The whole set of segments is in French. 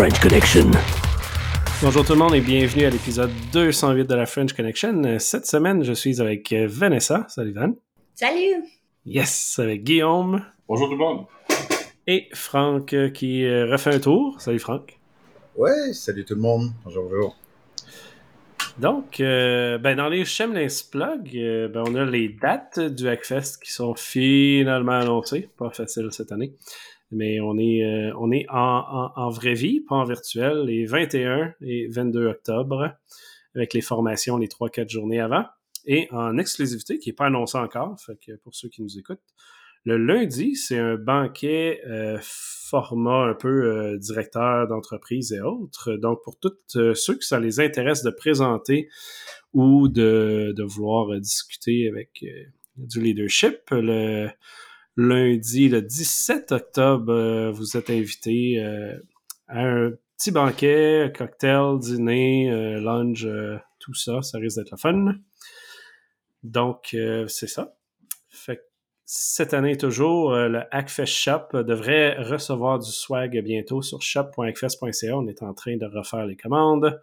The French Connection. Bonjour tout le monde et bienvenue à l'épisode 208 de la French Connection. Cette semaine, je suis avec Vanessa. Salut Van. Salut. Yes, avec Guillaume. Bonjour tout le monde. Et Franck qui refait un tour. Salut Franck. Ouais, salut tout le monde. Bonjour, bonjour. Donc, euh, ben dans les Shameless Plug, euh, ben on a les dates du Hackfest qui sont finalement annoncées. Pas facile cette année. Mais on est, euh, on est en, en, vraie vie, pas en virtuel, les 21 et 22 octobre, avec les formations les 3-4 journées avant. Et en exclusivité, qui n'est pas annoncé encore, fait que pour ceux qui nous écoutent, le lundi, c'est un banquet euh, format un peu euh, directeur d'entreprise et autres. Donc, pour tous euh, ceux que ça les intéresse de présenter ou de, de vouloir discuter avec du leadership, le lundi, le 17 octobre, vous êtes invités à un petit banquet, cocktail, dîner, lunch, tout ça. Ça risque d'être le fun. Donc, c'est ça. Cette année toujours, euh, le Hackfest Shop devrait recevoir du swag bientôt sur shop.hackfest.ca. On est en train de refaire les commandes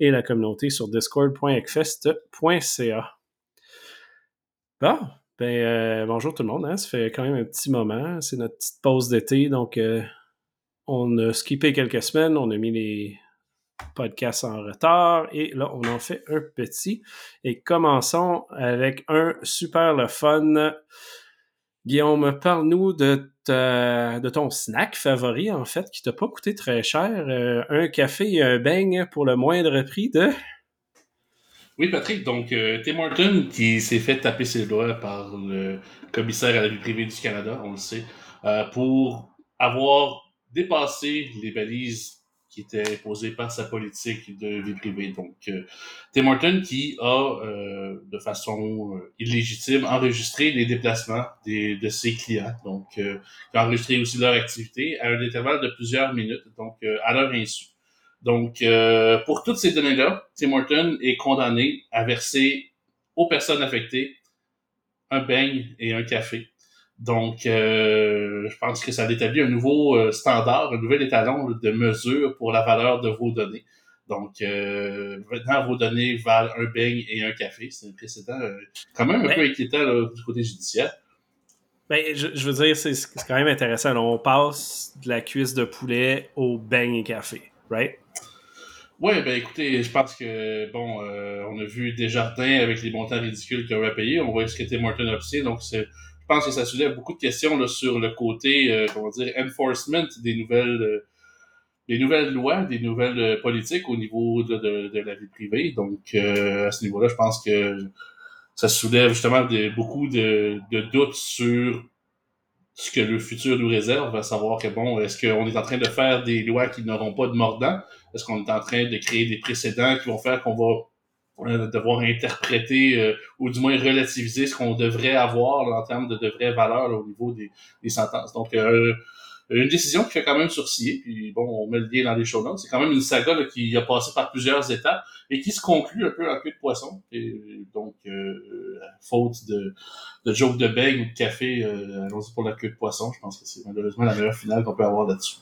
et la communauté sur discord.hackfest.ca. Bon, ben euh, bonjour tout le monde. Hein. Ça fait quand même un petit moment. C'est notre petite pause d'été, donc euh, on a skippé quelques semaines. On a mis les podcasts en retard et là on en fait un petit. Et commençons avec un super le fun Guillaume, parle-nous de, de ton snack favori, en fait, qui t'a pas coûté très cher. Euh, un café et un beigne pour le moindre prix de... Oui, Patrick, donc euh, Tim Horton qui s'est fait taper ses doigts par le commissaire à la vie privée du Canada, on le sait, euh, pour avoir dépassé les balises qui était imposé par sa politique de vie privée. Donc, euh, Tim Horton qui a, euh, de façon euh, illégitime, enregistré les déplacements des, de ses clients, donc euh, qui a enregistré aussi leur activité à un intervalle de plusieurs minutes, donc à leur insu. Donc, pour toutes ces données-là, Tim Horton est condamné à verser aux personnes affectées un beigne et un café donc, euh, je pense que ça établit un nouveau euh, standard, un nouvel étalon de mesure pour la valeur de vos données. Donc, euh, maintenant, vos données valent un beigne et un café. C'est un précédent quand même un peu inquiétant du côté judiciaire. Ben, je, veux dire, c'est quand même intéressant. on passe de la cuisse de poulet au beigne et café, right? Oui, ben écoutez, je pense que, bon, on a vu Desjardins avec les montants ridicules qu'ils auraient payé. On voit ce qu'était Martin Opsy, donc je pense que ça soulève beaucoup de questions là, sur le côté, euh, comment dire, enforcement des nouvelles, euh, des nouvelles lois, des nouvelles euh, politiques au niveau de, la vie privée. Donc, à ce niveau-là, je pense que ça soulève justement des, beaucoup de doutes sur ce que le futur nous réserve, à savoir que bon, est-ce qu'on est en train de faire des lois qui n'auront pas de mordant? Est-ce qu'on est en train de créer des précédents qui vont faire qu'on va devoir interpréter euh, ou du moins relativiser ce qu'on devrait avoir en termes de, de vraies valeurs au niveau des, des, sentences? Donc, euh, une décision qui fait quand même sourciller, puis bon, on met le lien dans les show notes. C'est quand même une saga qui a passé par plusieurs étapes et qui se conclut un peu en queue de poisson. Et donc, euh, faute de, de joke de beigne ou de café, euh, allons-y pour la queue de poisson. Je pense que c'est malheureusement la meilleure finale qu'on peut avoir là-dessus.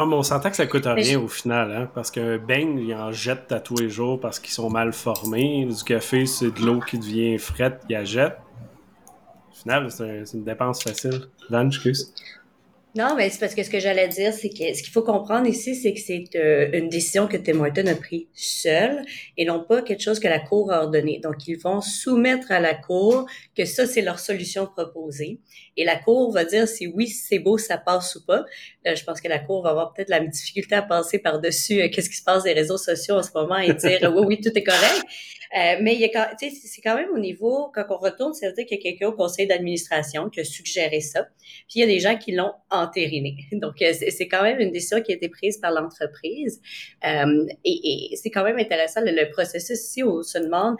Ah, mais on s'entend que ça coûte rien au final, hein, parce qu'un beigne, ils en jettent à tous les jours parce qu'ils sont mal formés. Du café, c'est de l'eau qui devient frette, ils la jettent. Au final, c'est une dépense facile. Dan, excuse. Non, mais c'est parce que ce que j'allais dire, c'est que ce qu'il faut comprendre ici, c'est que c'est euh, une décision que Tim Horton a prise seul et non pas quelque chose que la Cour a ordonné. Donc, ils vont soumettre à la Cour que ça, c'est leur solution proposée. Et la Cour va dire si oui, c'est beau, ça passe ou pas. Là, je pense que la Cour va avoir peut-être la difficulté à passer par-dessus euh, qu'est-ce qui se passe des réseaux sociaux en ce moment et dire oui, oui, tout est correct. Euh, mais c'est quand même au niveau, quand on retourne, ça veut dire qu'il y a quelqu'un au conseil d'administration qui a suggéré ça. Puis il y a des gens qui l'ont Donc, euh, c'est quand même une décision qui a été prise par l'entreprise. Euh, et, c'est quand même intéressant, le, processus ici, on se demande,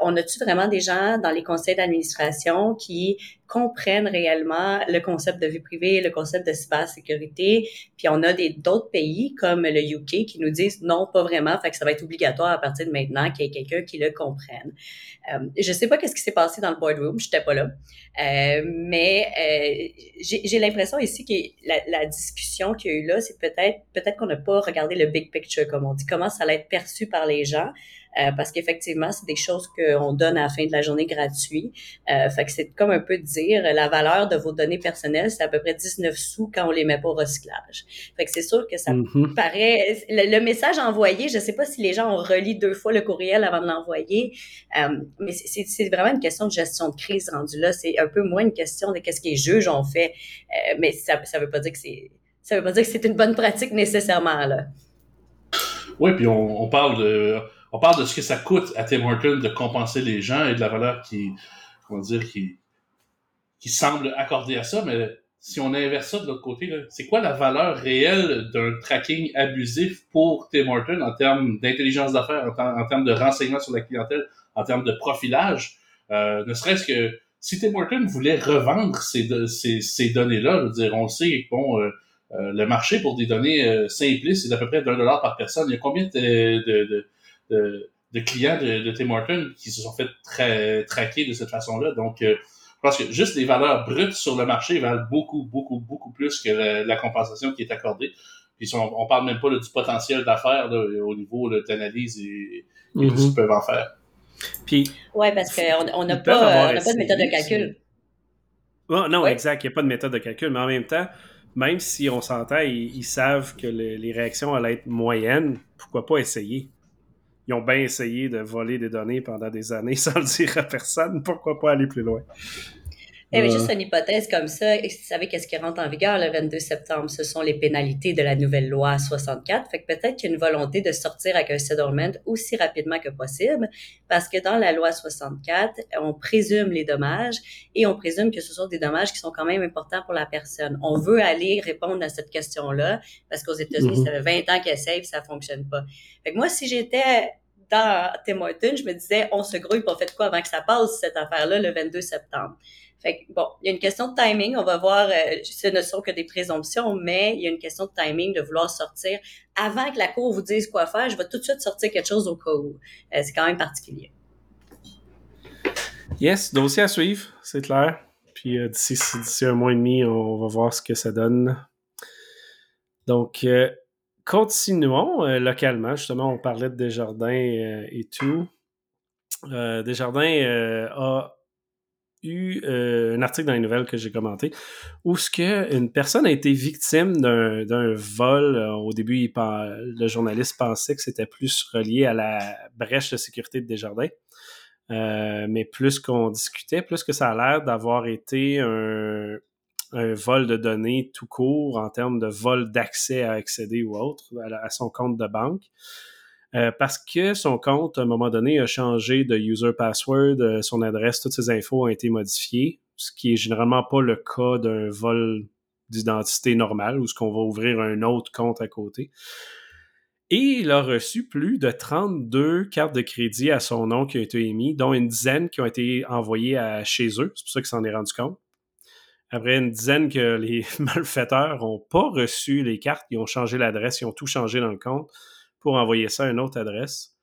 on a-tu vraiment des gens dans les conseils d'administration qui comprennent réellement le concept de vie privée, le concept de cybersécurité, puis on a des d'autres pays comme le UK qui nous disent non, pas vraiment, fait que ça va être obligatoire à partir de maintenant qu'il y ait quelqu'un qui le comprenne. Euh, je sais pas qu'est-ce qui s'est passé dans le boardroom, j'étais pas là, euh, mais euh, j'ai l'impression ici que la, la discussion qu'il y a eu là, c'est peut-être peut-être qu'on n'a pas regardé le big picture comme on dit, comment ça allait être perçu par les gens? Euh, parce qu'effectivement, c'est des choses qu'on donne à la fin de la journée gratuit. Euh, fait que c'est comme un peu dire la valeur de vos données personnelles, c'est à peu près 19 sous quand on les met pas au recyclage. Fait que c'est sûr que ça mm-hmm. paraît... Le, message envoyé, je sais pas si les gens ont relu deux fois le courriel avant de l'envoyer, euh, mais c'est vraiment une question de gestion de crise rendue là. C'est un peu moins une question de qu'est-ce que les juges ont fait, euh, mais ça, ça veut pas dire que c'est... Ça veut pas dire que c'est une bonne pratique nécessairement, là. Oui, puis on, on parle de on parle de ce que ça coûte à Tim Horton de compenser les gens et de la valeur qui, comment dire, qui, qui semble accorder à ça, mais si on inverse ça de l'autre côté, c'est quoi la valeur réelle d'un tracking abusif pour Tim Horton en termes d'intelligence d'affaires, en, termes de renseignement sur la clientèle, en termes de profilage, euh, ne serait-ce que si Tim Horton voulait revendre ces, ces, ces données-là, je veux dire, on sait bon, euh, euh, le marché pour des données simplistes, c'est d'à peu près d'un dollar par personne. Il y a combien de de, clients de, de, Tim Hortons qui se sont fait tra traquer de cette façon-là. Donc, euh, je pense que juste les valeurs brutes sur le marché valent beaucoup, beaucoup, beaucoup plus que la, compensation qui est accordée. Puis on, on parle même pas du potentiel d'affaires au niveau d'analyse et, et de ce qu'ils peuvent en faire. Puis, oui, parce qu'on n'a pas, pas de méthode de calcul. Oh, non, exact. Il n'y a pas de méthode de calcul, mais en même temps, même si on s'entend, ils, savent que les réactions allaient être moyennes, pourquoi pas essayer? Ils ont bien essayé de voler des données pendant des années sans le dire à personne. Pourquoi pas aller plus loin? Avait juste une hypothèse comme ça. Vous savez qu'est-ce qui rentre en vigueur le 22 septembre? Ce sont les pénalités de la nouvelle loi 64. Fait que peut-être qu'il y a une volonté de sortir avec un settlement aussi rapidement que possible parce que dans la loi 64, on présume les dommages et on présume que ce sont des dommages qui sont quand même importants pour la personne. On veut aller répondre à cette question-là parce qu'aux États-Unis, mm-hmm. ça fait 20 ans qu'elle save, ça fonctionne pas. Fait que moi, si j'étais dans Tim Hortons, je me disais, on se grouille, pour fait quoi avant que ça passe, cette affaire-là, le 22 septembre. Fait que, bon, il y a une question de timing. On va voir, euh, ce ne sont que des présomptions, mais il y a une question de timing de vouloir sortir avant que la cour vous dise quoi faire. Je vais tout de suite sortir quelque chose au cas où. Euh, c'est quand même particulier. Yes, dossier à suivre, c'est clair. Puis euh, d'ici un mois et demi, on va voir ce que ça donne. Donc, continuons localement. Justement, on parlait de Desjardins et tout. Desjardins a eu euh, un article dans les nouvelles que j'ai commenté où ce que une personne a été victime d'un vol. Euh, au début, le journaliste pensait que c'était plus relié à la brèche de sécurité de Desjardins. Euh, mais plus qu'on discutait, plus que ça a l'air d'avoir été un, un, vol de données tout court en termes de vol d'accès à accéder ou autre à son compte de banque. Euh, parce que son compte, à un moment donné, a changé de user password, euh, son adresse, toutes ses infos ont été modifiées, ce qui est généralement pas le cas d'un vol d'identité normal, où ce qu'on va ouvrir un autre compte à côté. Et il a reçu plus de 32 cartes de crédit à son nom qui ont été émises, dont une dizaine qui ont été envoyées à chez eux. C'est pour ça qu'il s'en est rendu compte. Après une dizaine que les malfaiteurs n'ont pas reçu les cartes, ils ont changé l'adresse, ils ont tout changé dans le compte pour envoyer ça à une autre adresse.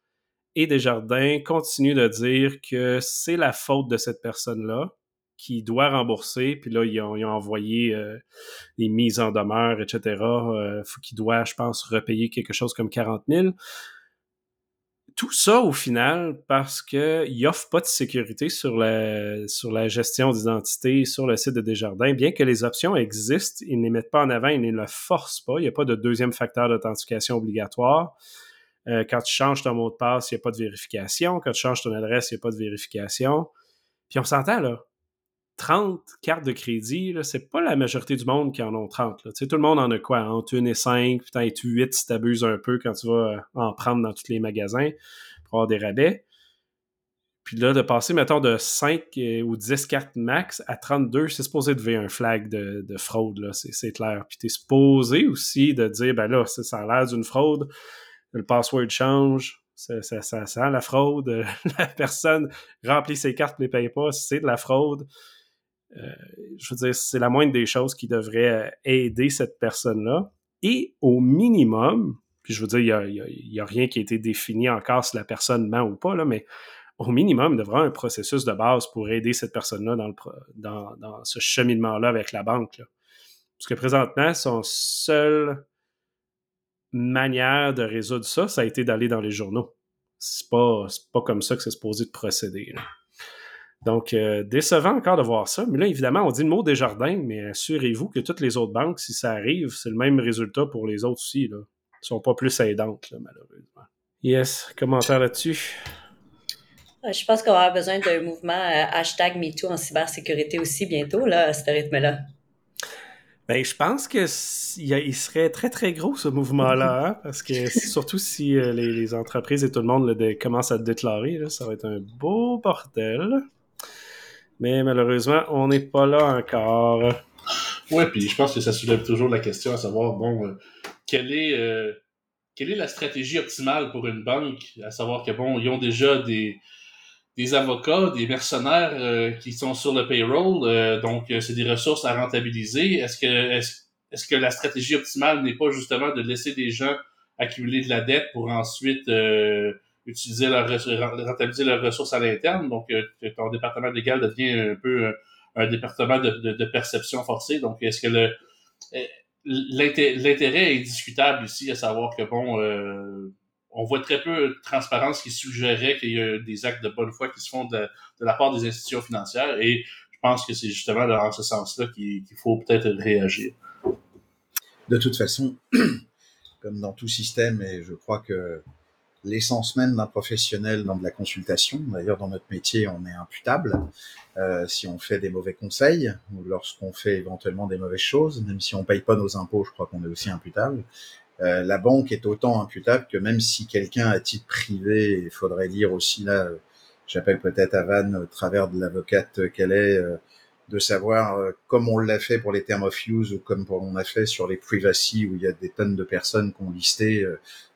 Et Desjardins continue de dire que c'est la faute de cette personne-là qui doit rembourser. Puis là, ils ont, envoyé euh, des mises en demeure, etc. Euh, qu'il doit, je pense, repayer quelque chose comme 40 000. Tout ça, au final, parce qu'il n'offre pas de sécurité sur la, sur la gestion d'identité sur le site de Desjardins. Bien que les options existent, ils ne les mettent pas en avant, ils ne le forcent pas. Il n'y a pas de deuxième facteur d'authentification obligatoire. Euh, quand tu changes ton mot de passe, il n'y a pas de vérification. Quand tu changes ton adresse, il n'y a pas de vérification. Puis on s'entend, là. 30 cartes de crédit, c'est pas la majorité du monde qui en ont 30. Là. Tout le monde en a quoi? Entre 1 et 5, peut-être 8 si tu abuses un peu quand tu vas euh, en prendre dans tous les magasins pour avoir des rabais? Puis là, de passer, mettons, de 5 euh, ou 10 cartes max à 32, c'est supposé de un flag de, fraude, là, c'est clair. Puis tu es supposé aussi de dire, ben là, ça a l'air d'une fraude, le password change, Ça, sent la fraude. la personne remplit ses cartes, ne les paye pas, c'est de la fraude. Euh, je veux dire, c'est la moindre des choses qui devrait aider cette personne-là. Et au minimum, puis je veux dire, il n'y a, rien qui a été défini encore si la personne ment ou pas, là, mais au minimum, il devrait avoir un processus de base pour aider cette personne-là dans, ce cheminement-là avec la banque. Parce que présentement, son seule manière de résoudre ça, ça a été d'aller dans les journaux. C'est pas, pas comme ça que c'est supposé de procéder. Donc, euh, décevant encore de voir ça. Mais là, évidemment, on dit le mot des jardins, mais assurez-vous que toutes les autres banques, si ça arrive, c'est le même résultat pour les autres aussi. Là. Ils sont pas plus aidantes, malheureusement. Yes, commentaire là-dessus? Euh, je pense qu'on va avoir besoin d'un mouvement euh, hashtag MeToo en cybersécurité aussi bientôt, là, à ce rythme-là. Ben, je pense que il serait très très gros ce mouvement-là, hein, parce que surtout si euh, les, entreprises et tout le monde commencent à le déclarer, ça va être un beau bordel. Mais malheureusement, on n'est pas là encore. Oui, puis je pense que ça soulève toujours la question à savoir, bon, quelle est quelle est la stratégie optimale pour une banque, à savoir que bon, ils ont déjà des des avocats, des mercenaires euh, qui sont sur le payroll, euh, donc euh, c'est des ressources à rentabiliser. Est-ce que est-ce, que la stratégie optimale n'est pas justement de laisser des gens accumuler de la dette pour ensuite utiliser leur rentabiliser leurs ressources à l'interne? Donc ton département légal devient un peu un, département de, de, perception forcée. Donc est-ce que le l'intérêt est discutable ici, à savoir que bon on voit très peu de transparence qui suggérerait qu'il y a des actes de bonne foi qui se font de, la part des institutions financières et je pense que c'est justement dans ce sens-là qu'il faut peut-être réagir. De toute façon, comme dans tout système, et je crois que l'essence même d'un professionnel dans de la consultation, d'ailleurs dans notre métier on est imputable, euh, si on fait des mauvais conseils ou lorsqu'on fait éventuellement des mauvaises choses, même si on paye pas nos impôts, je crois qu'on est aussi imputable. Euh, la banque est autant imputable que même si quelqu'un à titre privé, il faudrait dire aussi là, j'appelle peut-être à au travers de l'avocate qu'elle est, euh, de savoir euh, comme on l'a fait pour les termes of use ou comme on a fait sur les privacy où il y a des tonnes de personnes qui ont listé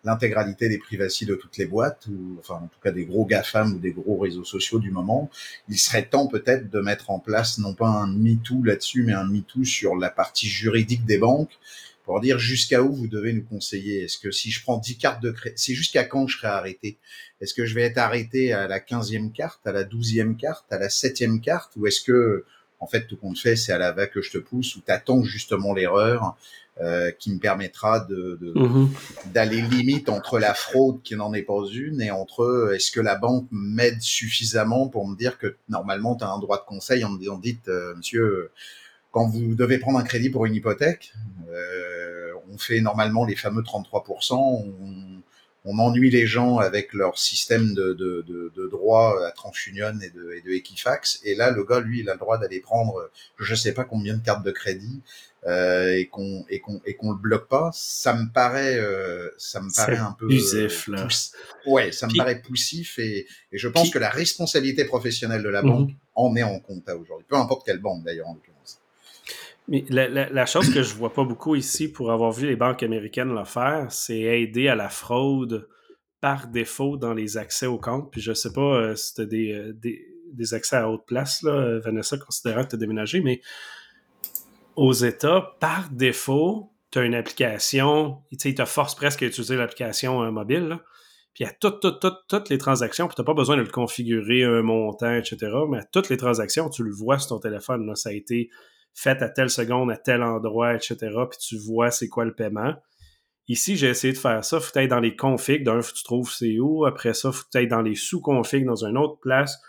l'intégralité des privacy de toutes les boîtes ou enfin en tout cas des gros GAFAM ou des gros réseaux sociaux du moment. Il serait temps peut-être de mettre en place non pas un MeToo là-dessus mais un MeToo sur la partie juridique des banques pour dire jusqu'à où vous devez nous conseiller. Est-ce que si je prends 10 cartes de crédit, c'est jusqu'à quand je serai arrêté? Est-ce que je vais être arrêté à la 15e carte, à la 12e carte, à la 7e carte Ou est-ce que, en fait, tout compte fait, c'est à la va que je te pousse ou t'attends justement l'erreur euh, qui me permettra de, mhm. d'aller limite entre la fraude qui n'en est pas une et entre est-ce que la banque m'aide suffisamment pour me dire que normalement tu as un droit de conseil en me disant dites euh, monsieur quand vous devez prendre un crédit pour une hypothèque, euh, on fait normalement les fameux 33%, on, on, ennuie les gens avec leur système de, de, de, de droit à TransUnion et de, et de Equifax, et là, le gars, lui, il a le droit d'aller prendre je sais pas combien de cartes de crédit, euh, et qu'on et qu'on et qu'on le bloque pas, ça me paraît euh, ça me paraît un peu usif, là. ouais, ça me paraît poussif et, et je pense que la responsabilité professionnelle de la mhm. banque en est en compte aujourd'hui, peu importe quelle banque d'ailleurs en l'occurrence. La, chose que je vois pas beaucoup ici pour avoir vu les banques américaines le faire, c'est aider à la fraude par défaut dans les accès aux comptes. Puis je sais pas euh, si tu as euh, des, des, accès à haute place, là, Vanessa, considérant que tu as déménagé, mais aux États, par défaut, tu as une application, ils te forcent presque à utiliser l'application euh, mobile. Puis à toutes, toutes, toutes, toutes les transactions, puis tu n'as pas besoin de le configurer, un montant, etc. Mais à toutes les transactions, tu le vois sur ton téléphone. Là, ça a été fait à telle seconde, à tel endroit, etc. Puis tu vois c'est quoi le paiement. Ici, j'ai essayé de faire ça. Faut être dans les configs. D'un, faut que tu trouves c'est où. Après ça, faut être dans les sous-configs dans une autre place.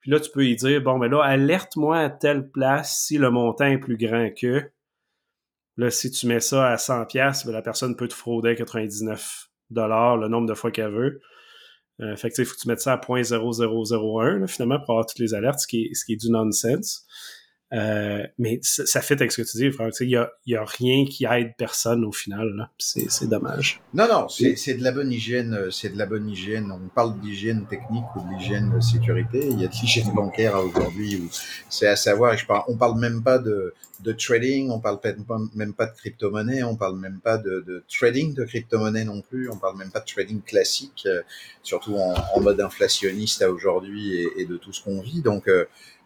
Puis là, tu peux y dire, bon, mais là, alerte-moi à telle place si le montant est plus grand que. Là, si tu mets ça à 100 pièces, ben, la personne peut te frauder à 99 dollars le nombre de fois qu'elle veut. Euh, fait que, il faut que tu mettes ça à 0.0001, finalement, pour avoir toutes les alertes, ce qui est, ce qui est du nonsense. Euh, mais ça, fait avec ce que tu dis, frère. Il n'y a, y a rien qui aide personne au final. C'est dommage. Non, non, c'est de la bonne hygiène. Euh, c'est de la bonne hygiène. On parle d'hygiène technique ou de l'hygiène sécurité. Il y a de l'hygiène bancaire aujourd'hui. C'est à savoir. Je parle, on parle même pas de, de trading. On parle même pas de crypto-monnaie. On parle même pas de, de trading de crypto-monnaie non plus. On parle même pas de trading classique, euh, surtout en, en, mode inflationniste à aujourd'hui et, et, de tout ce qu'on vit. Donc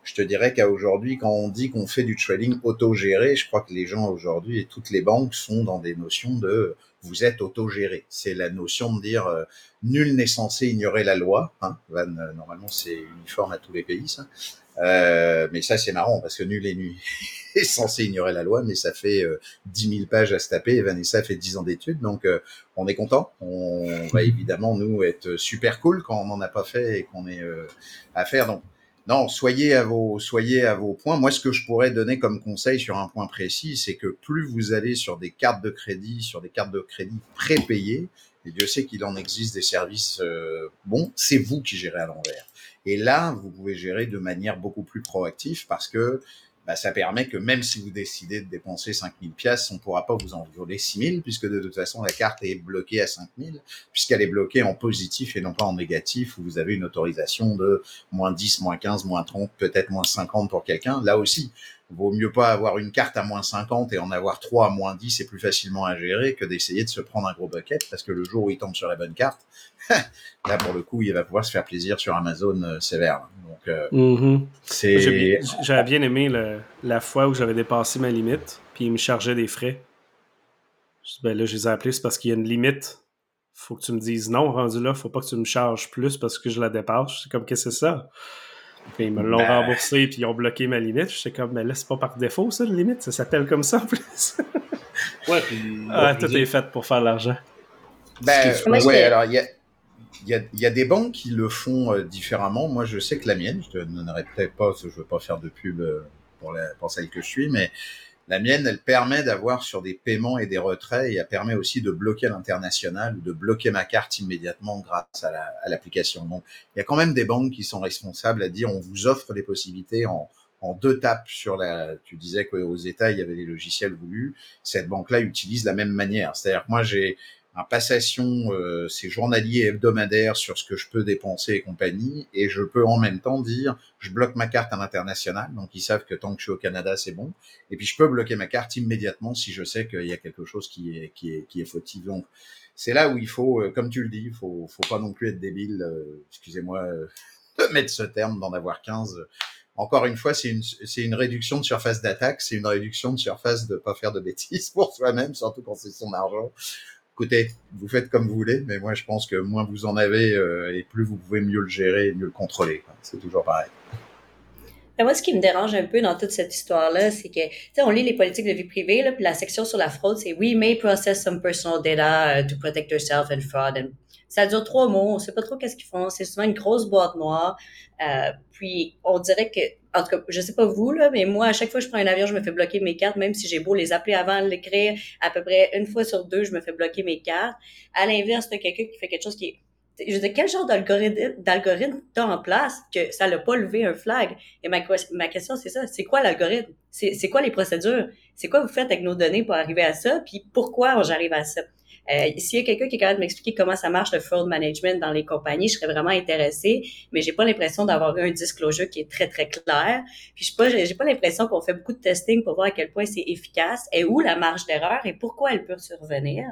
je te dirais qu'à aujourd'hui, quand on dit qu'on fait du trading autogéré, je crois que les gens aujourd'hui et toutes les banques sont dans des notions de vous êtes autogéré. C'est la notion de dire euh, nul n'est censé ignorer la loi. Hein. Van, euh, normalement, c'est uniforme à tous les pays, ça. Euh, mais ça, c'est marrant parce que nul est, censé ignorer la loi, mais ça fait euh, 10 000 pages à se taper. Et Vanessa fait 10 ans d'études, donc euh, on est content. On va évidemment, nous, être super cool quand on n'en a pas fait et qu'on est à faire. Donc, non, soyez à vos, soyez à vos points. Moi, ce que je pourrais donner comme conseil sur un point précis, c'est que plus vous allez sur des cartes de crédit, sur des cartes de crédit prépayées, et Dieu sait qu'il en existe des services euh, bons, c'est vous qui gérez à l'envers. Et là, vous pouvez gérer de manière beaucoup plus proactive parce que bah, ça permet que même si vous décidez de dépenser 5000 pièces, on pourra pas vous en voler 6000 puisque de toute façon la carte est bloquée à 5000 puisqu'elle est bloquée en positif et non pas en négatif où vous avez une autorisation de moins 10, moins 15, moins 30, peut-être moins 50 pour quelqu'un. Là aussi, vaut mieux pas avoir une carte à moins 50 et en avoir trois à moins 10, c'est plus facilement à gérer que d'essayer de se prendre un gros bucket parce que le jour où il tombe sur la bonne carte, là pour le coup, il va pouvoir se faire plaisir sur Amazon euh, sévère. Donc euh, mm-hmm. c'est j'avais bien aimé la fois où j'avais dépassé ma limite, puis il me chargeait des frais. Ben là, je les ai appelés, c'est parce qu'il y a une limite. Faut que tu me dises non, rendu là, faut pas que tu me charges plus parce que je la dépasse. C'est comme, qu'est-ce que c'est ça? Puis ils me l'ont ben... remboursé, puis ils ont bloqué ma limite. J'étais comme, mais là, c'est pas par défaut, ça, la limite. Ça s'appelle comme ça, en plus. ouais, puis... Ah, tout est fait pour faire l'argent. Ben, ouais, alors, il y a... Il y, a, il y a, des banques qui le font euh, différemment. Moi, je sais que la mienne, je te donnerai peut-être pas, je veux pas faire de pub euh, pour, la, pour celle que je suis, mais la mienne, elle permet d'avoir sur des paiements et des retraits, et elle permet aussi de bloquer l'international ou de bloquer ma carte immédiatement grâce à l'application. La, Donc, il y a quand même des banques qui sont responsables à dire on vous offre des possibilités en, en deux tapes sur la. Tu disais qu'aux États il y avait des logiciels voulus. Cette banque-là utilise la même manière. C'est-à-dire que moi j'ai un passation, euh, c'est journalier hebdomadaire sur ce que je peux dépenser et compagnie, et je peux en même temps dire, je bloque ma carte à l'international, donc ils savent que tant que je suis au Canada, c'est bon, et puis je peux bloquer ma carte immédiatement si je sais qu'il y a quelque chose qui est qui est qui est fautif. Donc c'est là où il faut, euh, comme tu le dis, faut faut pas non plus être débile, euh, excusez-moi euh, de mettre ce terme, d'en avoir 15 encore une fois, c'est une, c'est une réduction de surface d'attaque, c'est une réduction de surface de pas faire de bêtises pour soi-même, surtout quand c'est son argent écoutez, vous faites comme vous voulez, mais moi je pense que moins vous en avez euh, et plus vous pouvez mieux le gérer et mieux le contrôler. C'est toujours pareil. Mais moi, ce qui me dérange un peu dans toute cette histoire-là, c'est que, tu sais, on lit les politiques de vie privée, là, puis la section sur la fraude, c'est We may process some personal data uh, to protect yourself and fraud. And ça dure trois mots, on sait pas trop qu'est-ce qu'ils font. C'est souvent une grosse boîte noire. Euh, puis on dirait que, en tout cas, je sais pas vous là, mais moi à chaque fois que je prends un avion, je me fais bloquer mes cartes, même si j'ai beau les appeler avant de l'écrire. À peu près une fois sur deux, je me fais bloquer mes cartes. À l'inverse, t'as quelqu'un qui fait quelque chose qui est je veux dire, quel genre d'algorithme t'as en place que ça l'a pas levé un flag? Et ma, ma question, c'est ça. C'est quoi l'algorithme? C'est quoi les procédures? C'est quoi vous faites avec nos données pour arriver à ça? Puis pourquoi j'arrive à ça? Euh, S'il y a quelqu'un qui est capable de m'expliquer comment ça marche le fraud management dans les compagnies, je serais vraiment intéressée, mais j'ai pas l'impression d'avoir un disclosure qui est très, très clair. Puis je pas, j'ai pas l'impression qu'on fait beaucoup de testing pour voir à quel point c'est efficace et où la marge d'erreur et pourquoi elle peut survenir.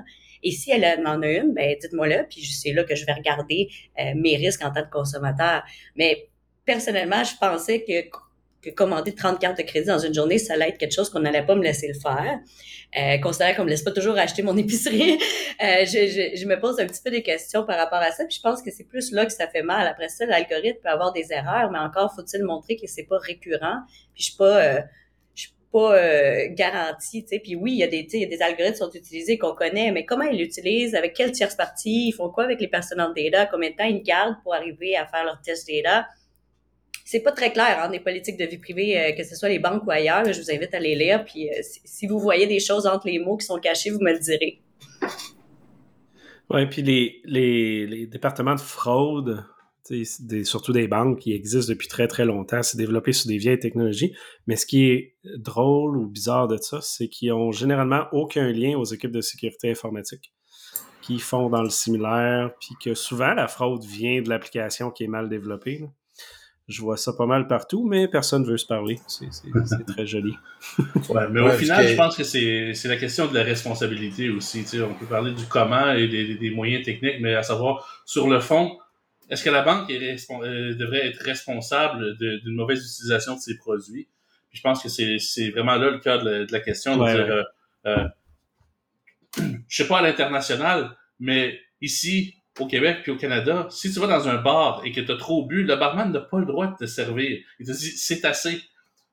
Et si elle en a une, ben dites-moi là, puis c'est là que je vais regarder euh, mes risques en tant que consommateur. Mais personnellement, je pensais que commander 30 cartes de crédit dans une journée, ça allait être quelque chose qu'on n'allait pas me laisser le faire. Euh, considérant qu'on me laisse pas toujours acheter mon épicerie, euh, je, me pose un petit peu des questions par rapport à ça. Puis je pense que c'est plus là que ça fait mal. Après ça, l'algorithme peut avoir des erreurs, mais encore faut-il montrer que c'est pas récurrent. Puis je suis pas, euh, pas euh, sais. Puis oui, il y a des, algorithmes qui sont utilisés qu'on connaît, mais comment ils l'utilisent, avec quelle tierce partie, ils font quoi avec les personal data, combien de temps ils gardent pour arriver à faire leur test data? C'est pas très clair hein, des politiques de vie privée, euh, que ce soit les banques ou ailleurs. je vous invite à les lire. Puis euh, si, vous voyez des choses entre les mots qui sont cachés, vous me le direz. Oui, puis les, départements de fraude surtout des banques qui existent depuis très très longtemps, c'est développé sur des vieilles technologies. Mais ce qui est drôle ou bizarre de ça, c'est qu'ils ont généralement aucun lien aux équipes de sécurité informatique qui font dans le similaire, puis que souvent la fraude vient de l'application qui est mal développée. Je vois ça pas mal partout, mais personne ne veut se parler. C'est très joli. ouais, mais au final, je pense que c'est la question de la responsabilité aussi. on peut parler du comment et des, des moyens techniques, mais à savoir, sur le fond, est-ce que la banque euh, devrait être responsable d'une mauvaise utilisation de ses produits? je pense que c'est vraiment là le cas de la, question. De dire, euh, euh, je sais pas à l'international, mais ici, au Québec puis au Canada, si tu vas dans un bar et que tu as trop bu, le barman n'a pas le droit de te servir. Il te dit c'est assez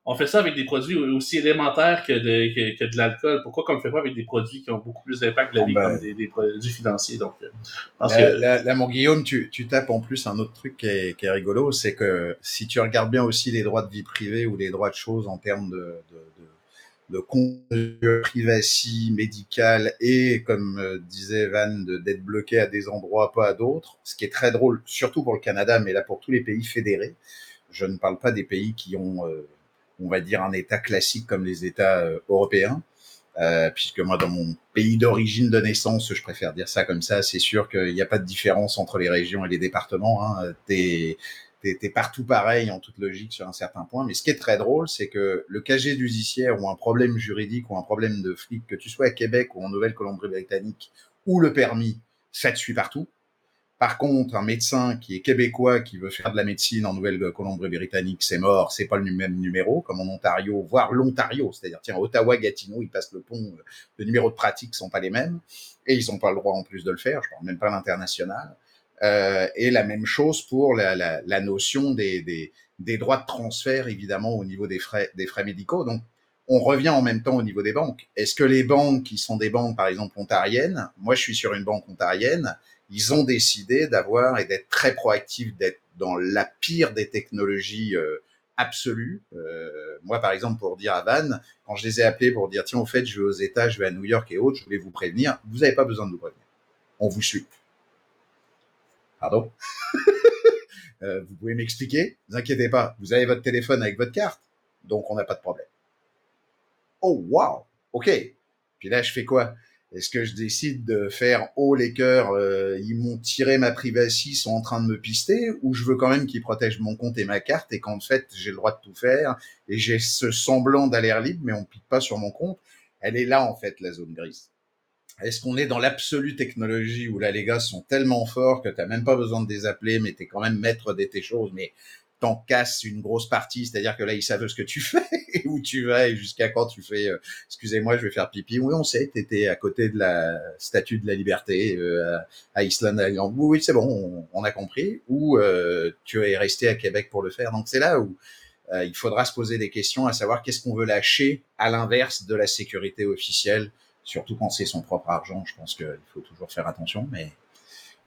on fait ça avec des produits aussi élémentaires que de, que, de l'alcool. Pourquoi qu'on ne le fait pas avec des produits qui ont beaucoup plus d'impact que la vie, ben, comme des, produits financiers? Donc, euh, là, mon Guillaume, tu, tu, tapes en plus un autre truc qui est, qui est rigolo, c'est que si tu regardes bien aussi les droits de vie privée ou les droits de choses en termes de, de, de, de privacy médical et, comme euh, disait Van, d'être bloqué à des endroits, pas à d'autres, ce qui est très drôle, surtout pour le Canada, mais là pour tous les pays fédérés. Je ne parle pas des pays qui ont... Euh, on va dire, un État classique comme les États euh, européens. Euh, puisque moi, dans mon pays d'origine de naissance, je préfère dire ça comme ça, c'est sûr qu'il n'y a pas de différence entre les régions et les départements. Hein. T'es es, partout pareil en toute logique sur un certain point. Mais ce qui est très drôle, c'est que le casier judiciaire ou un problème juridique ou un problème de flic, que tu sois à Québec ou en Nouvelle-Colombie-Britannique, ou le permis, ça te suit partout. Par contre, un médecin qui est québécois, qui veut faire de la médecine en Nouvelle-Colombie-Britannique, c'est mort, c'est pas le même numéro, comme en Ontario, voire l'Ontario, c'est-à-dire, tiens, Ottawa, Gatineau, ils passent le pont, le numéro de pratique sont pas les mêmes, et ils n'ont pas le droit en plus de le faire, je parle même pas l'international. Euh, et la même chose pour la, notion des, droits de transfert, évidemment, au niveau des frais médicaux. Donc, on revient en même temps au niveau des banques. Est-ce que les banques qui sont des banques, par exemple, ontariennes, moi je suis sur une banque ontarienne, ils ont décidé d'avoir et d'être très proactifs, d'être dans la pire des technologies euh, absolues. Euh, moi, par exemple, pour dire à Van, quand je les ai appelés pour dire, tiens, au fait, je vais aux États, je vais à New York et autres, je voulais vous prévenir, vous n'avez pas besoin de nous prévenir. On vous suit. Pardon? Euh, Vous pouvez m'expliquer? Ne vous inquiétez pas, vous avez votre téléphone avec votre carte, donc on n'a pas de problème. Oh, wow Ok. Puis là, je fais quoi? Est-ce que je décide de faire oh les cœurs, euh, ils m'ont tiré ma privacy, sont en train de me pister, ou je veux quand même qu'ils protègent mon compte et ma carte et qu'en fait j'ai le droit de tout faire et j'ai ce semblant d'aller libre, mais on pique pas sur mon compte? Elle est là en fait la zone grise. Est-ce qu'on est dans l'absolue technologie où là les gars sont tellement forts que t'as même pas besoin de les appeler, mais tu es quand même maître de tes choses, mais t'en casses une grosse partie, c'est-à-dire que là, ils savent ce que tu fais et où tu vas et jusqu'à quand tu fais, euh, excusez-moi, je vais faire pipi. Oui, on sait, t'étais à côté de la statue de la liberté euh, à Island. Oui, oui, c'est bon, on, a compris. Ou euh, tu es resté à Québec pour le faire. Donc c'est là où il faudra se poser des questions, à savoir qu'est-ce qu'on veut lâcher à l'inverse de la sécurité officielle, surtout quand c'est son propre argent. Je pense qu'il faut toujours faire attention, mais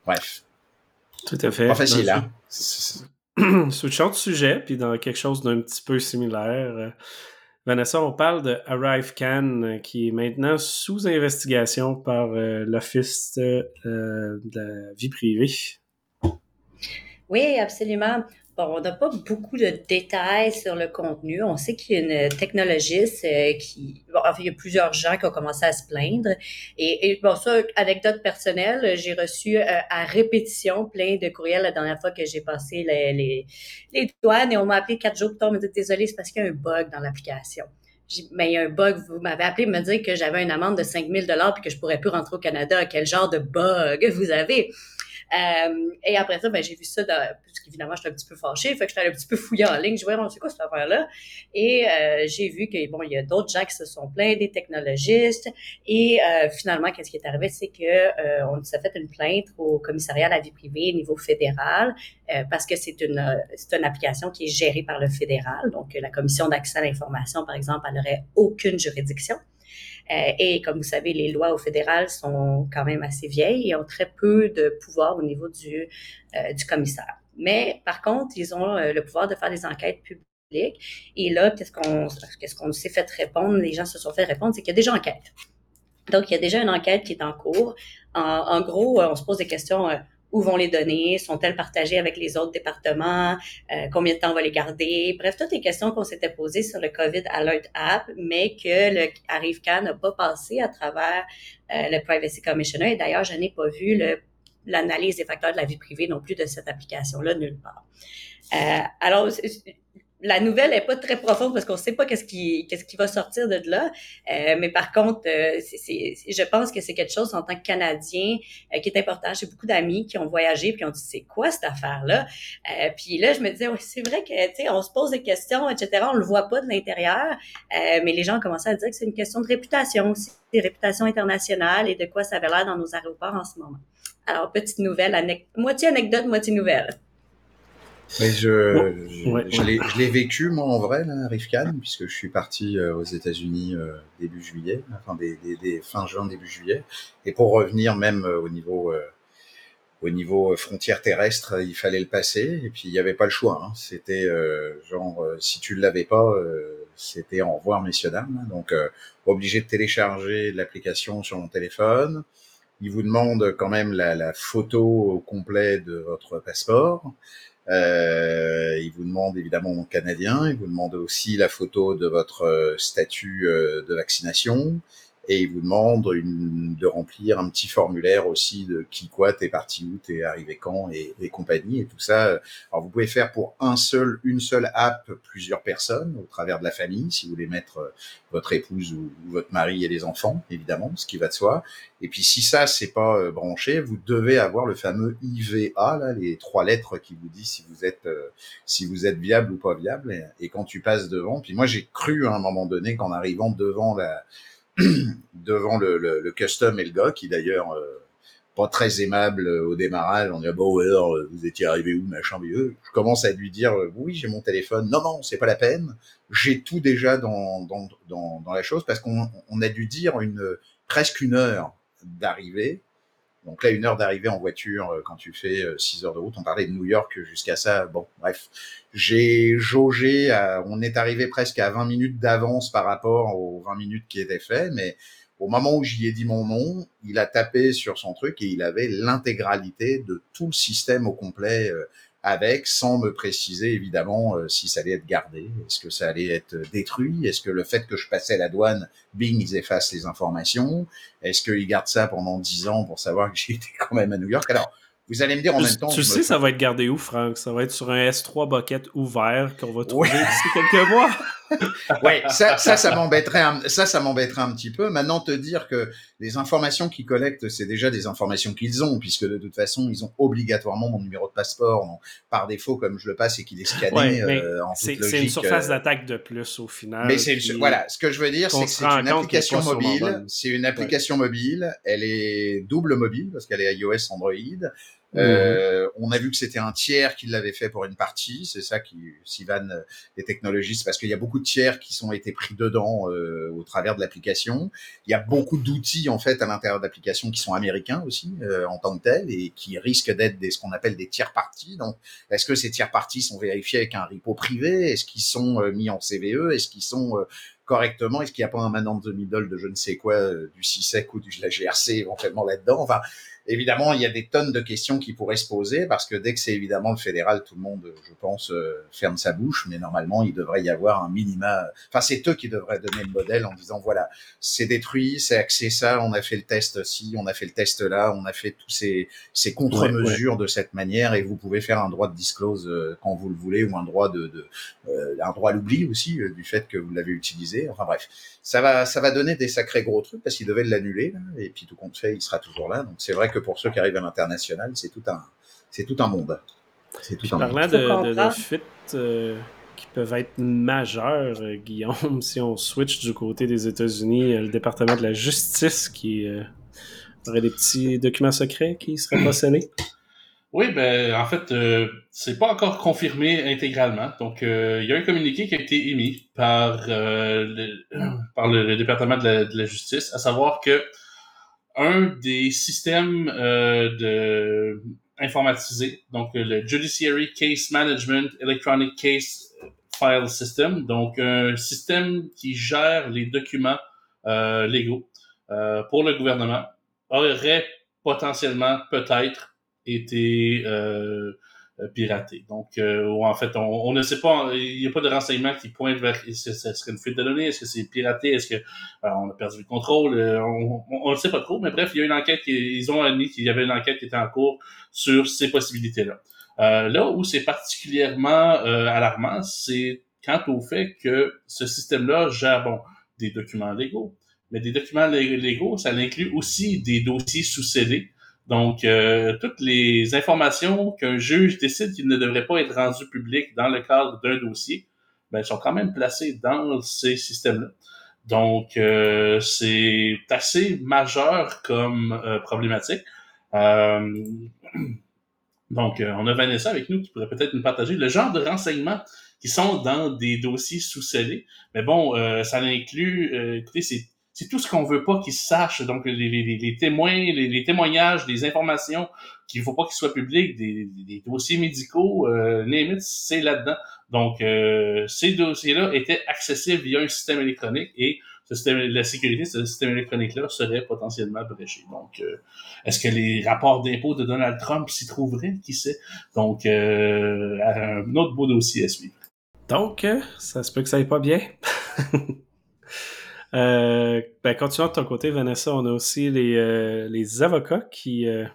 bref. Tout à fait. Pas facile, hein. Switchons de sujet, puis dans quelque chose d'un petit peu similaire. Euh, Vanessa, on parle de ArriveCan euh, qui est maintenant sous investigation par euh, l'Office de la vie privée. Oui, absolument. Bon, on n'a pas beaucoup de détails sur le contenu. On sait qu'il y a une technologiste euh, qui... Bon, enfin, il y a plusieurs gens qui ont commencé à se plaindre. Et, bon, ça, anecdote personnelle, j'ai reçu euh, à répétition plein de courriels la dernière fois que j'ai passé les, les, les, douanes et on m'a appelé quatre jours plus tard, on m'a dit « Désolé, c'est parce qu'il y a un bug dans l'application. » mais il y a un bug, vous m'avez appelé me dire que j'avais une amende de 5000 dollars puis que je pourrais plus rentrer au Canada. Quel genre de bug vous avez? Euh, et après ça, ben, j'ai vu ça, dans, parce qu'évidemment, j'étais un petit peu fâchée, fait que j'étais un petit peu fouillée en ligne. Je voyais, c'est quoi cette affaire-là? Et euh, j'ai vu que bon, il y a d'autres gens qui se sont plaints, des technologistes. Et euh, finalement, qu'est-ce qui est arrivé, c'est que euh, on s'est fait une plainte au commissariat à la vie privée au niveau fédéral euh, parce que c'est une c'est une application qui est gérée par le fédéral. Donc, la commission d'accès à l'information, par exemple, elle n'aurait aucune juridiction. Euh, et comme vous savez, les lois au fédéral sont quand même assez vieilles et ont très peu de pouvoir au niveau du, euh, du commissaire. Mais par contre, ils ont euh, le pouvoir de faire des enquêtes publiques. Et là, qu'est-ce qu'on qu'est-ce qu'on s'est fait répondre, les gens se sont fait répondre, c'est qu'il y a déjà enquête. Donc, il y a déjà une enquête qui est en cours. En, en gros, on se pose des questions où vont les données, sont-elles partagées avec les autres départements, combien de temps on va les garder? Bref, toutes les questions qu'on s'était posées sur le COVID Alert App, mais que le ArriveCan n'a pas passé à travers le Privacy Commissioner. Et d'ailleurs, je n'ai pas vu l'analyse des facteurs de la vie privée non plus de cette application-là nulle part. Euh, alors, la nouvelle est pas très profonde parce qu'on sait pas qu'est-ce qui qu'est-ce qui va sortir de là. Euh, mais par contre, euh, je pense que c'est quelque chose en tant que Canadien euh, qui est important. J'ai beaucoup d'amis qui ont voyagé puis ont dit c'est quoi cette affaire-là? Euh, puis là, je me disais ouais, c'est vrai que tu on se pose des questions etc. On le voit pas de l'intérieur, mais les gens ont commencé à dire que c'est une question de réputation aussi, des réputations internationales et de quoi ça avait l'air dans nos aéroports en ce moment. Alors petite nouvelle, moitié anecdote, moitié nouvelle. Mais je, je, l'ai vécu, moi, en vrai, là, Rifkan, puisque je suis parti euh, aux États-Unis euh, début juillet, enfin, des, des, des, fin juin, début juillet. Et pour revenir même euh, au niveau, au niveau frontière terrestre, il fallait le passer. Et puis, il n'y avait pas le choix. Hein. C'était genre, si tu ne l'avais pas, c'était au revoir, messieurs, dames. Donc, obligé de télécharger l'application sur mon téléphone. Il vous demande quand même la, la photo au complet de votre passeport. Euh, il vous demande évidemment mon canadien, il vous demande aussi la photo de votre euh, statut euh, de vaccination et il vous demande une, de remplir un petit formulaire aussi de qui quoi, t'es parti où, t'es arrivé quand et, compagnie et tout ça. Alors vous pouvez faire pour un seul, une seule app plusieurs personnes au travers de la famille, si vous voulez mettre euh, votre épouse ou, votre mari et les enfants, évidemment, ce qui va de soi. Et puis si ça c'est pas euh, branché, vous devez avoir le fameux IVA là, les trois lettres qui vous disent si vous êtes euh, si vous êtes viable ou pas viable. Et, et quand tu passes devant, puis moi j'ai cru à un moment donné qu'en arrivant devant la devant le, le, custom et le gars, qui d'ailleurs euh, pas très aimable euh, au démarrage. On dit bon, alors, vous étiez arrivé où, machin, Je commence à lui dire oui, j'ai mon téléphone. Non, non, c'est pas la peine. J'ai tout déjà dans dans, dans, la chose parce qu'on on a dû dire une presque une heure d'arrivée donc là, une heure d'arrivée en voiture euh, quand tu fais 6 euh, heures de route. On parlait de New York jusqu'à ça. Bon, bref. J'ai jaugé, on est arrivé presque à 20 minutes d'avance par rapport aux 20 minutes qui étaient faites, mais au moment où j'y ai dit mon nom, il a tapé sur son truc et il avait l'intégralité de tout le système au complet euh, avec, sans me préciser évidemment euh, si ça allait être gardé, est-ce que ça allait être détruit, est-ce que le fait que je passais la douane, bing, ils effacent les informations, est-ce qu'ils gardent ça pendant dix ans pour savoir que j'étais quand même à New York? Alors, vous allez me dire en même temps. Tu sais, ça va être gardé où, Franck? Ça va être sur un S3 bucket ouvert qu'on va trouver d'ici quelques mois? ouais, ça, ça, ça m'embêterait, un, ça, ça m'embêterait un petit peu. Maintenant, te dire que les informations qu'ils collectent, c'est déjà des informations qu'ils ont, puisque de toute façon, ils ont obligatoirement mon numéro de passeport par défaut, comme je le passe et qu'il est scanné euh, en toute logique. C'est une surface euh, d'attaque de plus au final. Mais c'est voilà, ce que je veux dire, c'est que c'est une application mobile. C'est une application mobile. Elle est double mobile parce qu'elle est iOS, Android. Mhm. Euh, on a vu que c'était un tiers qui l'avait fait pour une partie. C'est ça qui, Sivan, euh, les technologistes, parce qu'il y a beaucoup de tiers qui sont été pris dedans euh, au travers de l'application. Il y a beaucoup d'outils en fait à l'intérieur de l'application qui sont américains aussi euh, en tant que tels et qui risquent d'être des ce qu'on appelle des tiers parties. Donc, est-ce que ces tiers parties sont vérifiés avec un repo privé? Est-ce qu'ils sont mis en CVE Est-ce qu'ils sont correctement? Est-ce qu'il n'y a pas un manant de middle de je ne sais quoi, du CISEC ou du la GRC éventuellement là-dedans? Enfin, Évidemment, il y a des tonnes de questions qui pourraient se poser parce que dès que c'est évidemment le fédéral, tout le monde, je pense, euh, ferme sa bouche. Mais normalement, il devrait y avoir un minima. Enfin, c'est eux qui devraient donner le modèle en disant voilà, c'est détruit, c'est axé ça, on a fait le test ci, on a fait le test là, on a fait tous ces, ces contre-mesures de cette manière et vous pouvez faire un droit de disclose euh, quand vous le voulez ou un droit de, de euh, un droit à l'oubli aussi du fait que vous l'avez utilisé. Enfin bref, ça va, ça va donner des sacrés gros trucs parce qu'ils devaient l'annuler et puis tout compte fait, il sera toujours là. Donc c'est vrai que que pour ceux qui arrivent à l'international, c'est tout un, c'est tout un monde. C'est tout un parlant de, de, fuites euh, qui peuvent être majeures, euh, Guillaume, si on switch du côté des États-Unis, euh, le département de la justice qui aurait des petits documents secrets qui seraient pas scellés. Oui, ben en fait, c'est pas encore confirmé intégralement. Donc, il y a un communiqué qui a été émis par le, par le, département de la, de la, justice, à savoir que un des systèmes euh, de informatisés, donc le Judiciary Case Management Electronic Case File System, donc un système qui gère les documents euh, légaux euh, pour le gouvernement, aurait potentiellement peut-être été euh, piraté. Donc, euh, en fait, on, ne sait pas, il n'y a pas de renseignements qui pointent vers est-ce que ce serait une fuite de données, est-ce que c'est piraté, est-ce que euh, on a perdu le contrôle, on ne sait pas trop, mais bref, il y a une enquête, qui, ils ont admis qu'il y avait une enquête qui était en cours sur ces possibilités-là. là où c'est particulièrement alarmant, c'est quant au fait que ce système-là gère, bon, des documents légaux, mais des documents légaux, ça inclut aussi des dossiers sous CD donc, euh, toutes les informations qu'un juge décide qu'il ne devrait pas être rendues publiques dans le cadre d'un dossier, ben, sont quand même placées dans ces systèmes-là. Donc, euh, c'est assez majeur comme euh, problématique. donc, on a Vanessa avec nous qui pourrait peut-être nous partager le genre de renseignements qui sont dans des dossiers sous-scellés. Mais bon, ça inclut, écoutez, c'est c'est tout ce qu'on veut pas qu'ils sachent. Donc, les, témoins, les, témoignages, les informations qu'il faut pas qu'ils soient publics, des, dossiers médicaux, euh, c'est là-dedans. Donc, euh, ces dossiers-là étaient accessibles via un système électronique et système, la sécurité de ce système électronique-là serait potentiellement bréché. Donc, euh, est-ce que les rapports d'impôts de Donald Trump s'y trouveraient? Qui sait? Donc, euh, un autre beau dossier à suivre. Donc, euh, ça se peut que ça aille pas bien. Euh, ben, continuant de ton côté, Vanessa, on a aussi les, euh, les avocats qui euh,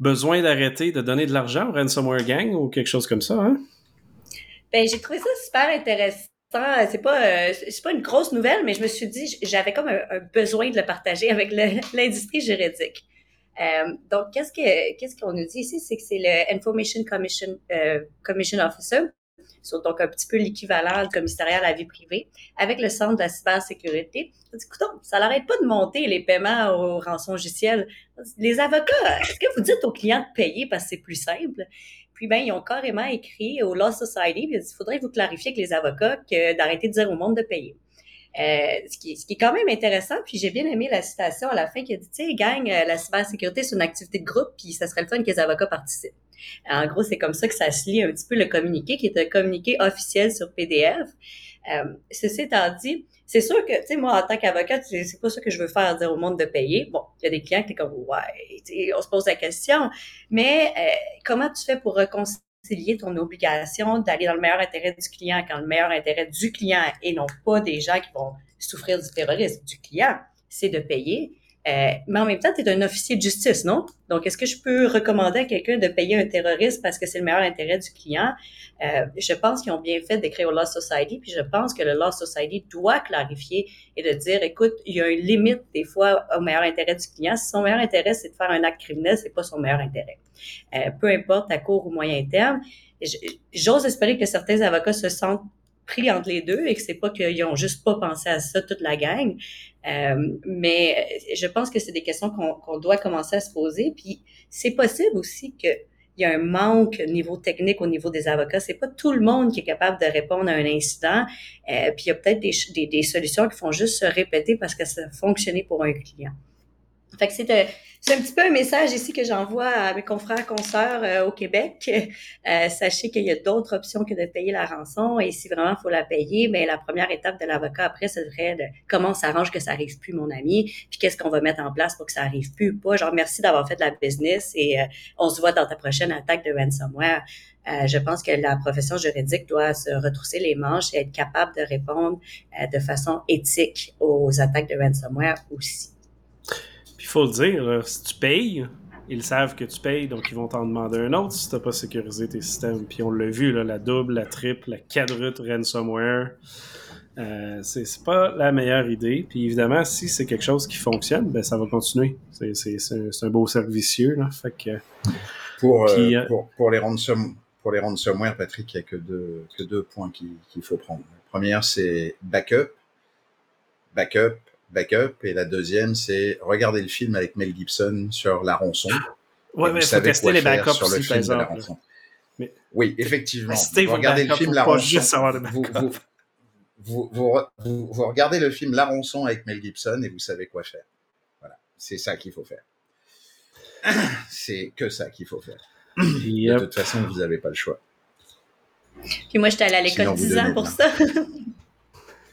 besoin d'arrêter de donner de l'argent au ransomware gang ou quelque chose comme ça. Hein? Ben, j'ai trouvé ça super intéressant. C'est pas c'est pas une grosse nouvelle, mais je me suis dit j'avais comme un, besoin de le partager avec l'industrie juridique. donc qu'est-ce que qu'est-ce qu'on nous dit ici, c'est que c'est le Information Commission Commission Officer sur donc un petit peu l'équivalent commissariat à la vie privée, avec le centre de la cybersécurité. Écoute, ça n'arrête pas de monter les paiements aux rançons logicielles. Les avocats, est-ce que vous dites aux clients de payer parce que c'est plus simple? Puis ben, ils ont carrément écrit au Law Society, il faudrait vous clarifier avec les avocats que d'arrêter de dire au monde de payer. Euh, ce, qui, ce, qui, est quand même intéressant, puis j'ai bien aimé la citation à la fin qui a dit, tu sais, gang, euh, la cybersécurité, c'est une activité de groupe, puis ça serait le fun que les avocats participent. En gros, c'est comme ça que ça se lit un petit peu le communiqué, qui est un communiqué officiel sur PDF. Euh, ceci étant dit, c'est sûr que, tu sais, moi, en tant qu'avocate, c'est pas ça que je veux faire, dire au monde de payer. Bon, il y a des clients qui sont comme, ouais, on se pose la question, mais euh, comment tu fais pour réconcilier ton obligation d'aller dans le meilleur intérêt du client quand le meilleur intérêt du client et non pas des gens qui vont souffrir du terrorisme du client, c'est de payer. Euh, mais en même temps, tu es un officier de justice, non? Donc, est-ce que je peux recommander à quelqu'un de payer un terroriste parce que c'est le meilleur intérêt du client? Euh, je pense qu'ils ont bien fait d'écrire au Law Society, puis je pense que le Law Society doit clarifier et de dire, écoute, il y a une limite des fois au meilleur intérêt du client. Si son meilleur intérêt, c'est de faire un acte criminel, c'est pas son meilleur intérêt. Euh, peu importe à court ou moyen terme. J'ose espérer que certains avocats se sentent pris entre les deux et que c'est pas qu'ils ont juste pas pensé à ça toute la gang. Euh, mais je pense que c'est des questions qu'on doit commencer à se poser. Puis c'est possible aussi que il y a un manque au niveau technique, au niveau des avocats. C'est pas tout le monde qui est capable de répondre à un incident. Euh, puis il y a peut-être des, des, des, solutions qui font juste se répéter parce que ça a fonctionné pour un client. Fait que c'est, euh, c'est un petit peu un message ici que j'envoie à mes confrères, consoeurs euh, au Québec. Euh, sachez qu'il y a d'autres options que de payer la rançon et si vraiment il faut la payer, mais la première étape de l'avocat après, ce serait de comment on s'arrange que ça arrive plus, mon ami, puis qu'est-ce qu'on va mettre en place pour que ça arrive plus pas. Genre, merci d'avoir fait de la business et on se voit dans ta prochaine attaque de ransomware. je pense que la profession juridique doit se retrousser les manches et être capable de répondre de façon éthique aux attaques de ransomware aussi faut le dire, si tu payes, ils savent que tu payes, donc ils vont t'en demander un autre si tu n'as pas sécurisé tes systèmes. Puis on l'a vu, là, la double, la triple, la quadruple ransomware. Euh, c'est pas la meilleure idée. Puis évidemment, si c'est quelque chose qui fonctionne, ben ça va continuer. C'est un beau servicieux. Là. Fait que, pour, euh, euh, pour, pour, les ransom, pour les ransomware, Patrick, il n'y a que deux, que deux points qu'il faut prendre. La première, c'est backup. Backup, backup. Et la deuxième, c'est regarder le film avec Mel Gibson sur la rançon. Ouais, mais il faut tester les backups sur le film de la rançon. Mais... Oui, effectivement. Vous regardez le film La Rançon. Vous, vous, vous, vous, regardez le film La Rançon avec Mel Gibson et vous savez quoi faire. Voilà, c'est ça qu'il faut faire. C'est que ça qu'il faut faire. De toute façon, vous n'avez pas le choix. Puis moi, j'étais allé à l'école 10 ans pour ça.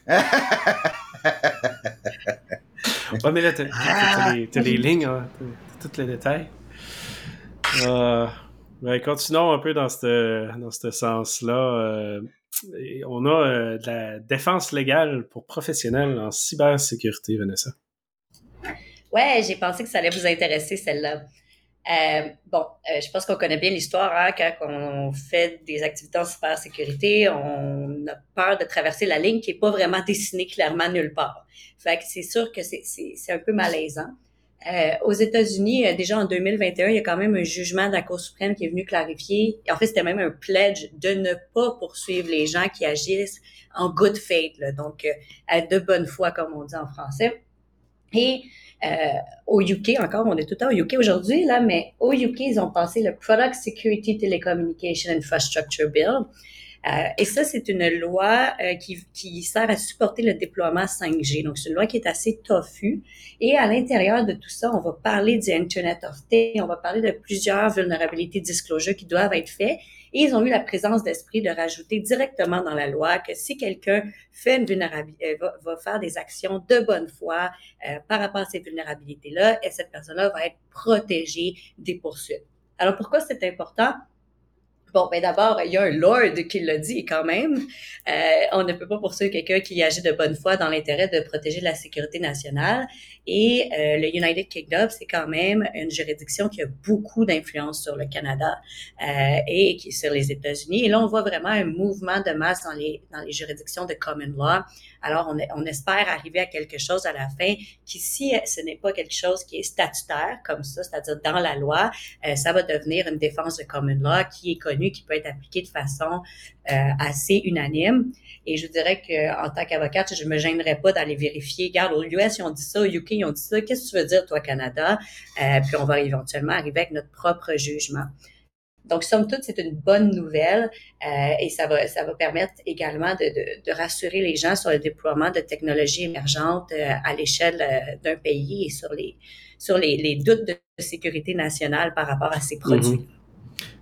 ouais, mais là, t'as, les, les, lignes, hein, tous les détails. Euh, ben, continuons un peu dans ce dans ce sens-là. on a de la défense légale pour professionnels en cybersécurité, Vanessa. Ouais, j'ai pensé que ça allait vous intéresser, celle-là. Euh, bon, euh, je pense qu'on connaît bien l'histoire. Hein, quand on fait des activités en cybersécurité, on a peur de traverser la ligne qui n'est pas vraiment dessinée clairement nulle part. Fait que c'est sûr que c'est un peu malaisant. Euh, aux États-Unis, euh, déjà en 2021, il y a quand même un jugement de la Cour suprême qui est venu clarifier. En fait, c'était même un pledge de ne pas poursuivre les gens qui agissent en good faith, là, donc euh, de bonne foi, comme on dit en français. Et euh, au UK, encore, on est tout le temps au UK aujourd'hui, là, mais au UK, ils ont passé le Product Security Telecommunication Infrastructure Bill. Euh, et ça, c'est une loi euh, qui, qui, sert à supporter le déploiement 5G. Donc, c'est une loi qui est assez toffue. Et à l'intérieur de tout ça, on va parler du Internet of Things, on va parler de plusieurs vulnérabilités disclosure qui doivent être faites. Et ils ont eu la présence d'esprit de rajouter directement dans la loi que si quelqu'un fait une vulnérabilité, euh, va, faire des actions de bonne foi euh, par rapport à ces vulnérabilités-là, et cette personne-là va être protégée des poursuites. Alors pourquoi c'est important? Bon, ben d'abord, il y a un lord qui l'a dit quand même. Euh, on ne peut pas poursuivre quelqu'un qui agit de bonne foi dans l'intérêt de protéger la sécurité nationale. Et euh, le United Kingdom, c'est quand même une juridiction qui a beaucoup d'influence sur le Canada euh, et qui sur les États-Unis. Et là, on voit vraiment un mouvement de masse dans les dans les juridictions de common law. Alors, on, on espère arriver à quelque chose à la fin qui, si ce n'est pas quelque chose qui est statutaire comme ça, c'est-à-dire dans la loi, euh, ça va devenir une défense de common law qui est connue, qui peut être appliquée de façon assez unanime. Et je dirais que en tant qu'avocate, je me gênerais pas d'aller vérifier. Regarde, aux US, ils ont dit ça, au UK, ils ont dit ça. Qu'est-ce que tu veux dire, toi, Canada? Euh, puis on va éventuellement arriver avec notre propre jugement. Donc, somme toute, c'est une bonne nouvelle euh, et ça va, ça va permettre également de, de, de, rassurer les gens sur le déploiement de technologies émergentes euh, à l'échelle euh, d'un pays et sur les, sur les, les, doutes de sécurité nationale par rapport à ces produits. Mm-hmm.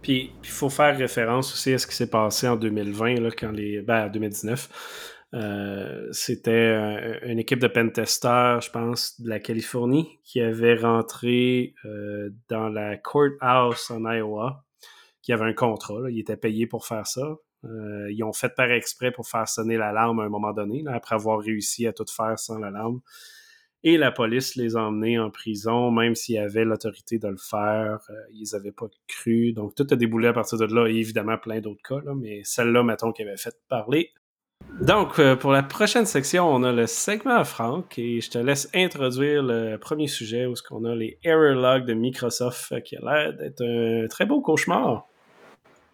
Puis, il faut faire référence aussi à ce qui s'est passé en 2020, là, quand les, ben, en 2019. Euh, c'était une équipe de pentesters, je pense, de la Californie, qui avait rentré euh, dans la courthouse en Iowa, qui avait un contrat. Là, ils étaient payés pour faire ça. Euh, ils ont fait par exprès pour faire sonner l'alarme à un moment donné, après avoir réussi à tout faire sans l'alarme. Et la police les a emmenés en prison, même s'ils avaient l'autorité de le faire. Euh, ils n'avaient pas cru. Donc, tout a déboulé à partir de là. Et évidemment, plein d'autres cas. Là, mais celle-là, mettons, qui avait fait parler. Donc, euh, pour la prochaine section, on a le segment à Franck. Et je te laisse introduire le premier sujet où on a les error logs de Microsoft, qui a l'air d'être un très beau cauchemar.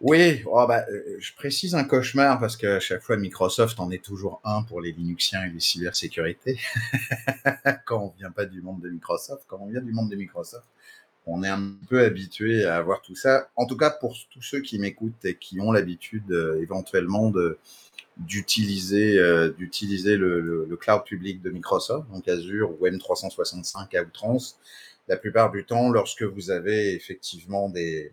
Oui, oh bah, euh, je précise un cauchemar parce qu'à chaque fois Microsoft en est toujours un pour les Linuxiens et les cybersécurités. quand on vient pas du monde de Microsoft, quand on vient du monde de Microsoft, on est un peu habitué à avoir tout ça. En tout cas, pour tous ceux qui m'écoutent et qui ont l'habitude euh, éventuellement d'utiliser euh, d'utiliser le, le, le, cloud public de Microsoft, donc Azure ou M365 à outrance, la plupart du temps, lorsque vous avez effectivement des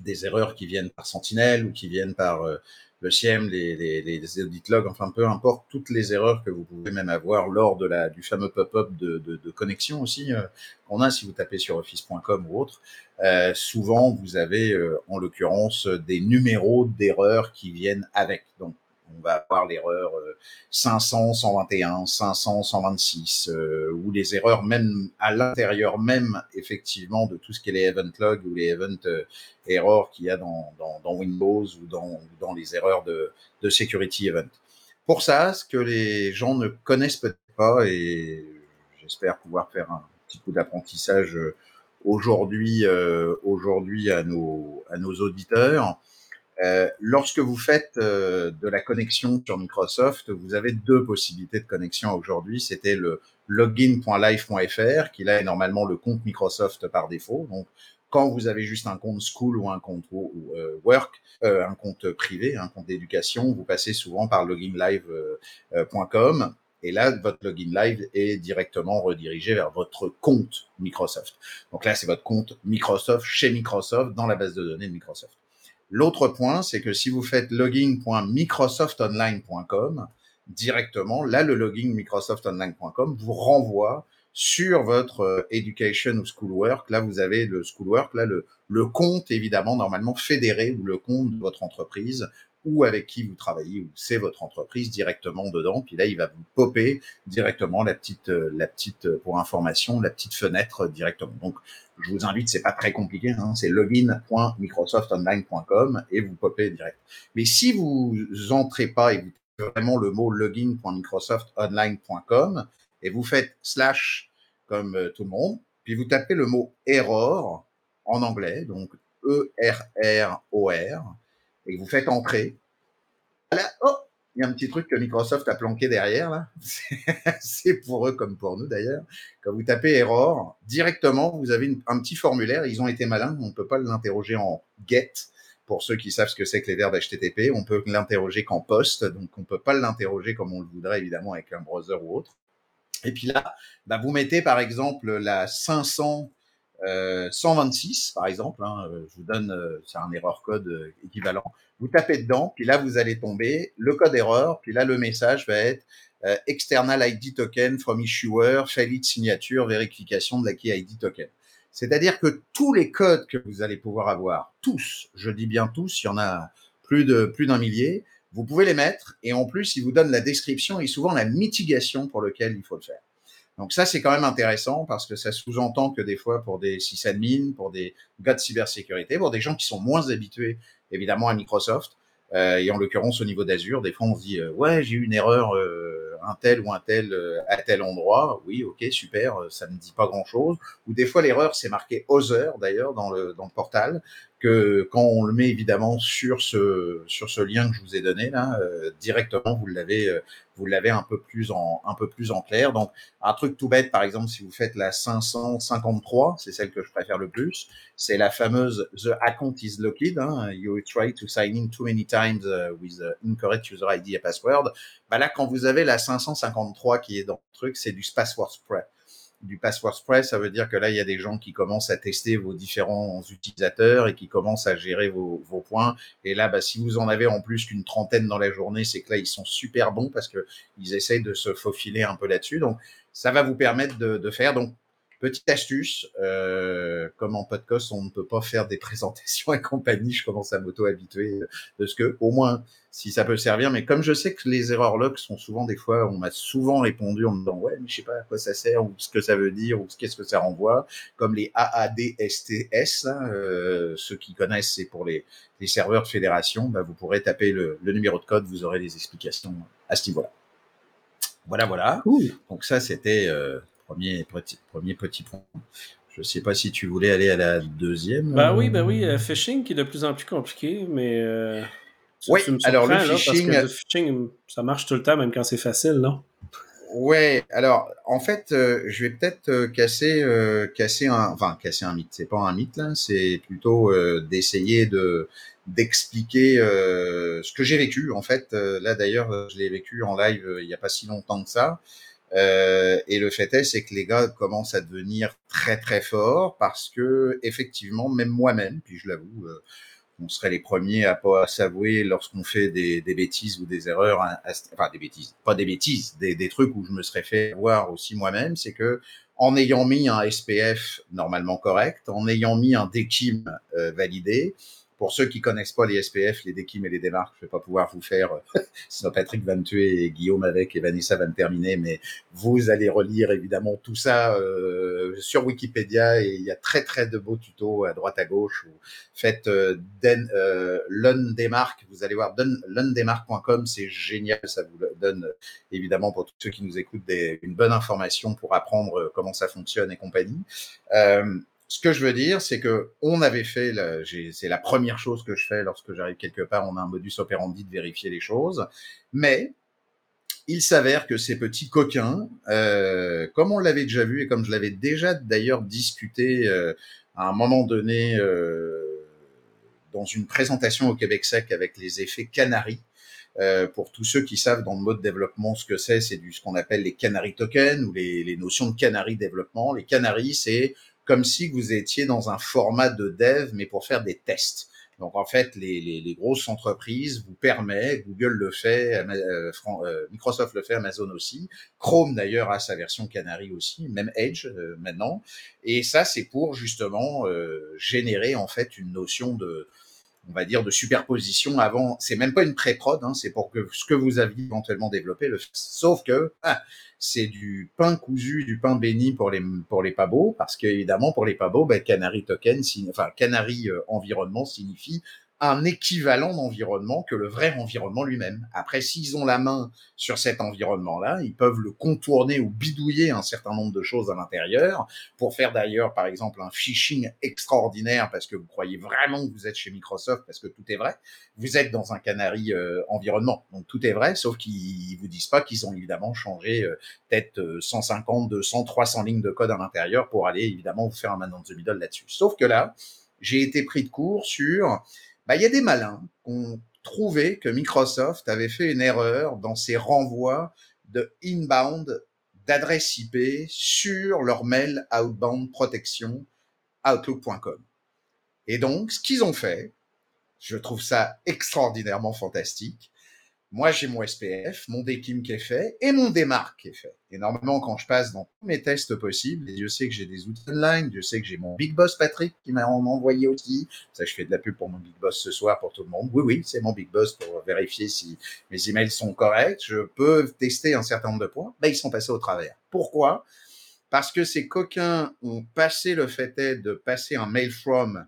des erreurs qui viennent par Sentinel ou qui viennent par euh, le SIEM, les, audit logs, enfin peu importe, toutes les erreurs que vous pouvez même avoir lors de la, du fameux pop-up de, connexion aussi euh, qu'on a si vous tapez sur office.com ou autre. Euh, souvent, vous avez en l'occurrence des numéros d'erreurs qui viennent avec. Donc, on va avoir l'erreur 500, 121, 500, 126, ou les erreurs même à l'intérieur même effectivement de tout ce qui est les event logs ou les event euh, errors qu'il y a dans, dans, dans, Windows ou dans, dans les erreurs de, de security event. Pour ça, ce que les gens ne connaissent peut-être pas, et j'espère pouvoir faire un petit coup d'apprentissage euh, aujourd'hui euh, aujourd'hui à nos, à nos auditeurs, euh, lorsque vous faites euh, de la connexion sur Microsoft, vous avez deux possibilités de connexion aujourd'hui. C'était le login.live.fr, qui là est normalement le compte Microsoft par défaut. Donc, quand vous avez juste un compte school ou un compte euh, work, un compte privé, un compte d'éducation, vous passez souvent par loginlive.com. Et là, votre login live est directement redirigé vers votre compte Microsoft. Donc là, c'est votre compte Microsoft chez Microsoft dans la base de données de Microsoft. L'autre point, c'est que si vous faites login.microsoftonline.com, directement, là, le login microsoftonline.com vous renvoie sur votre euh, education ou schoolwork. Là, vous avez le schoolwork, là, le, le compte, évidemment, normalement fédéré ou le compte de votre entreprise ou avec qui vous travaillez, ou c'est votre entreprise directement dedans. Puis là, il va vous popper directement la petite, euh, la petite, euh, pour information, la petite fenêtre directement. Donc, je vous invite, c'est pas très compliqué, hein, c'est login.microsoftonline.com et vous popez direct. Mais si vous entrez pas et vous vraiment le mot login.microsoftonline.com et vous faites slash comme euh, tout le monde, puis vous tapez le mot error en anglais, donc E-R-R-O-R, et vous faites entrer. Oh, il y a un petit truc que Microsoft a planqué derrière, là. C'est pour eux comme pour nous d'ailleurs. Quand vous tapez error, directement, vous avez un petit formulaire. Ils ont été malins. On ne peut pas l'interroger en get. Pour ceux qui savent ce que c'est que les verbes HTTP, on peut l'interroger qu'en post. Donc, on ne peut pas l'interroger comme on le voudrait, évidemment, avec un browser ou autre. Et puis là, bah, vous mettez par exemple la 500 126 euh, par exemple, hein, euh, je vous donne, euh, c'est un erreur code équivalent. Vous tapez dedans, puis là vous allez tomber le code erreur, puis là le message va être external ID token from issuer, failed signature, vérification de la key ID token. C'est-à-dire que tous les codes que vous allez pouvoir avoir, tous, je dis bien tous, il y en a plus de plus d'un millier, vous pouvez les mettre et en plus, il vous donne la description et souvent la mitigation pour lequel il faut le faire. Donc ça, c'est quand même intéressant parce que ça sous-entend que des fois, pour des sysadmins, pour des gars de cybersécurité, pour des gens qui sont moins habitués, évidemment, à Microsoft, euh, et en l'occurrence au niveau d'Azure, des fois on se dit euh, ouais j'ai eu une erreur euh, un tel ou un tel à tel endroit, oui ok super, ça ne dit pas grand chose. Ou des fois l'erreur c'est marqué other d'ailleurs dans le dans le portal, que quand on le met évidemment sur ce sur ce lien que je vous ai donné là, euh, directement vous l'avez euh, vous l'avez un peu plus en un peu plus en clair. Donc un truc tout bête par exemple si vous faites la 553, c'est celle que je préfère le plus, c'est la fameuse the account is locked. Hein, you try to sign in too many times uh, with incorrect user ID and password. Bah là quand vous avez la 553 qui est dans le truc, c'est du password spread du password spread, ça veut dire que là, il y a des gens qui commencent à tester vos différents utilisateurs et qui commencent à gérer vos, vos points. Et là, bah, si vous en avez en plus qu'une trentaine dans la journée, c'est que là, ils sont super bons parce que ils essayent de se faufiler un peu là-dessus. Donc, ça va vous permettre de, de faire. Donc, Petite astuce, euh, comme en podcast, on ne peut pas faire des présentations et compagnie, je commence à m'auto-habituer de ce que, au moins, si ça peut servir, mais comme je sais que les erreurs log sont souvent des fois, on m'a souvent répondu en me disant, ouais, mais je sais pas à quoi ça sert, ou ce que ça veut dire, ou qu'est-ce que ça renvoie, comme les AADSTS, euh, ceux qui connaissent, c'est pour les, les serveurs de fédération, bah, vous pourrez taper le, le, numéro de code, vous aurez des explications à ce niveau-là. Voilà, voilà. Donc ça, c'était euh, premier petit, premier petit point. Je ne sais pas si tu voulais aller à la deuxième. Bah oui, bah oui, euh, phishing qui est de plus en plus compliqué, mais. Euh, oui, alors le phishing... le phishing, ça marche tout le temps, même quand c'est facile, non? Ouais, alors en fait, euh, je vais peut-être casser, casser un, enfin casser un mythe. C'est pas un mythe là, c'est plutôt d'essayer de d'expliquer ce que j'ai vécu. En fait, là d'ailleurs, je l'ai vécu en live il n'y a pas si longtemps que ça. Euh, et le fait est, c'est que les gars commencent à devenir très très forts parce que effectivement, même moi-même, puis je l'avoue, euh, on serait les premiers à pas s'avouer lorsqu'on fait des, des, bêtises ou des erreurs, enfin des bêtises, pas des bêtises, des, des trucs où je me serais fait voir aussi moi-même, c'est que en ayant mis un SPF normalement correct, en ayant mis un DKIM euh, validé, pour ceux qui connaissent pas les SPF, les DKIM et les démarques, je vais pas pouvoir vous faire, sinon Patrick va me tuer et Guillaume avec et Vanessa va me terminer, mais vous allez relire évidemment tout ça euh, sur Wikipédia et il y a très très de beaux tutos à droite à gauche. Faites euh, euh, vous allez voir lundemark.com, c'est génial, ça vous donne évidemment pour tous ceux qui nous écoutent des, une bonne information pour apprendre euh, comment ça fonctionne et compagnie. Euh, ce que je veux dire, c'est que on avait fait, c'est la première chose que je fais lorsque j'arrive quelque part, on a un modus operandi de vérifier les choses, mais il s'avère que ces petits coquins, euh, comme on l'avait déjà vu et comme je l'avais déjà d'ailleurs discuté euh, à un moment donné euh, dans une présentation au Québec Sec avec les effets canaries, euh, pour tous ceux qui savent dans le mode développement ce que c'est, c'est du ce qu'on appelle les canary tokens ou les, les notions de canary développement. Les canaries, c'est comme si vous étiez dans un format de dev, mais pour faire des tests. Donc en fait, les, grosses entreprises vous permettent, Google le fait, euh, euh, Microsoft le fait, Amazon aussi, Chrome d'ailleurs a sa version Canary aussi, même Edge euh, maintenant. Et ça, c'est pour justement générer en fait une notion de on va dire, de superposition avant. C'est même pas une pré-prod, hein, c'est pour que ce que vous aviez éventuellement développé, le, sauf que ah, c'est du pain cousu, du pain béni pour les pour les pabos, parce qu'évidemment pour les pabos, ben, Canary Token, enfin Canary euh, environnement signifie un équivalent d'environnement que le vrai environnement lui-même. Après, s'ils ont la main sur cet environnement-là, ils peuvent le contourner ou bidouiller un certain nombre de choses à l'intérieur pour faire d'ailleurs, par exemple, un phishing extraordinaire parce que vous croyez vraiment que vous êtes chez Microsoft parce que tout est vrai. Vous êtes dans un canari euh, environnement, donc tout est vrai, sauf qu'ils vous disent pas qu'ils ont évidemment changé euh, peut-être 150, 200, 300 lignes de code à l'intérieur pour aller évidemment vous faire un man the middle là-dessus. Sauf que là, j'ai été pris de court sur bah, il y a des malins qui ont trouvé que Microsoft avait fait une erreur dans ses renvois de inbound d'adresse IP sur leur mail outbound protection outlook.com. Et donc, ce qu'ils ont fait, je trouve ça extraordinairement fantastique, moi, j'ai mon SPF, mon DKIM qui est fait et mon démarque qui est fait. Et normalement, quand je passe dans tous mes tests possibles, et Dieu sait que j'ai des outils online, Dieu sait que j'ai mon Big Boss Patrick qui m'a envoyé aussi. Ça, je fais de la pub pour mon Big Boss ce soir pour tout le monde. Oui, oui, c'est mon Big Boss pour vérifier si mes emails sont corrects. Je peux tester un certain nombre de points. Ben, ils sont passés au travers. Pourquoi? Parce que ces coquins ont passé le fait de passer un mail from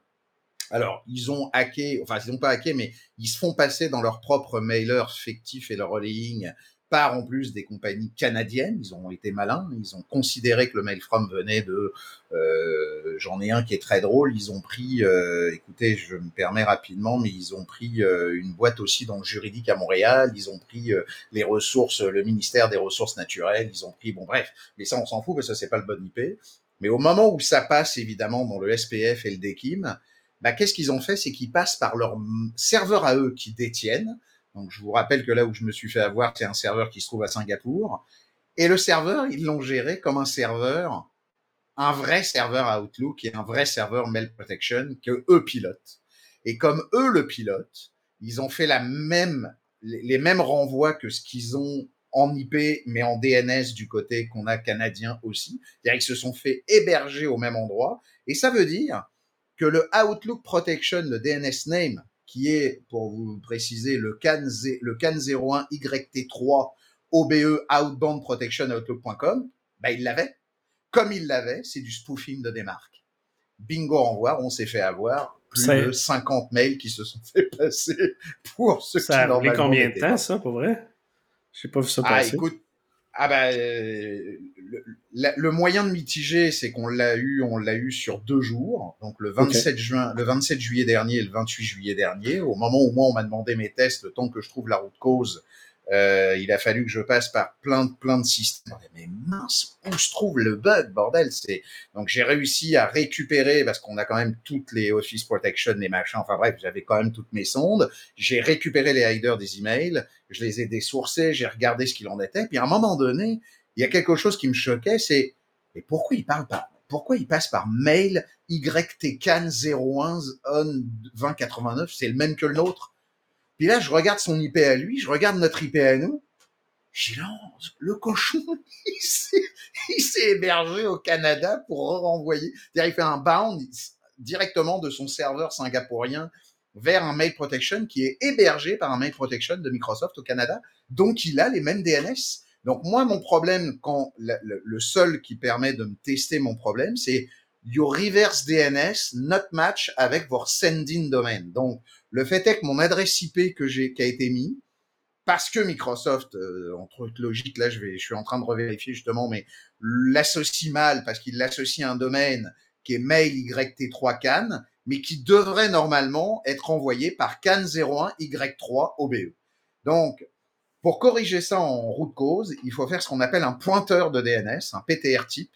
alors, ils ont hacké, enfin, ils n'ont pas hacké, mais ils se font passer dans leur propre mailer fictif et leur relaying par en plus des compagnies canadiennes. Ils ont été malins, ils ont considéré que le mail from venait de. Euh, J'en ai un qui est très drôle. Ils ont pris, euh, écoutez, je me permets rapidement, mais ils ont pris euh, une boîte aussi dans le juridique à Montréal. Ils ont pris les ressources, le ministère des ressources naturelles. Ils ont pris, bon bref, mais ça on s'en fout parce que c'est pas le bon IP. Mais au moment où ça passe évidemment dans le SPF et le DKIM, bah, qu'est-ce qu'ils ont fait? C'est qu'ils passent par leur serveur à eux qui détiennent. Donc, je vous rappelle que là où je me suis fait avoir, c'est un serveur qui se trouve à Singapour. Et le serveur, ils l'ont géré comme un serveur, un vrai serveur Outlook et un vrai serveur Mail Protection que eux pilotent. Et comme eux le pilotent, ils ont fait la même, les mêmes renvois que ce qu'ils ont en IP, mais en DNS du côté qu'on a canadien aussi. C'est-à-dire qu'ils se sont fait héberger au même endroit. Et ça veut dire que le Outlook Protection, le DNS name, qui est, pour vous préciser, le CAN, le CAN 01 YT3 OBE Outbound Protection Outlook.com, bah, il l'avait. Comme il l'avait, c'est du spoofing de démarque. Bingo, au revoir, on s'est fait avoir plus de 50 mails qui se sont fait passer pour ce ça qui a combien de temps, ça, pour vrai? Je sais pas vu ça ah, passer. Écoute, ah bah, le, moyen de mitiger, c'est qu'on l'a eu, on l'a eu sur deux jours, donc le 27 juin, le 27 juillet dernier et le 28 juillet dernier. Au moment où moi on m'a demandé mes tests, le temps que je trouve la route cause, euh, il a fallu que je passe par plein de plein de systèmes. Mais mince, où se trouve le bug, bordel? C'est donc j'ai réussi à récupérer parce qu'on a quand même toutes les Office Protection, les machins. Enfin bref, j'avais quand même toutes mes sondes. J'ai récupéré les headers des emails, je les ai désourcés, j'ai regardé ce qu'il en était. Puis à un moment donné, il y a quelque chose qui me choquait, c'est mais pourquoi il parle pas pourquoi il passe par mail YTCAN 01 on 2089 C'est le même que le nôtre? Puis là, je regarde son IP à lui, je regarde notre IP à nous. J'y lance, le cochon, il s'est hébergé au Canada pour renvoyer. C'est-à-dire, il fait un bound directement de son serveur singapourien vers un mail protection qui est hébergé par un mail protection de Microsoft au Canada. Donc, il a les mêmes DNS. Donc, moi, mon problème, quand le, seul qui permet de me tester mon problème, c'est your reverse DNS not match avec votre sending domain. Donc, le fait est que mon adresse IP que j'ai, qui a été mis, parce que Microsoft, euh, entre autres logique, là, je vais, je suis en train de revérifier justement, mais l'associe mal parce qu'il l'associe à un domaine qui est mail YT3 CAN, mais qui devrait normalement être envoyé par CAN01 Y3 OBE. Donc, pour corriger ça en route cause, il faut faire ce qu'on appelle un pointeur de DNS, un PTR type,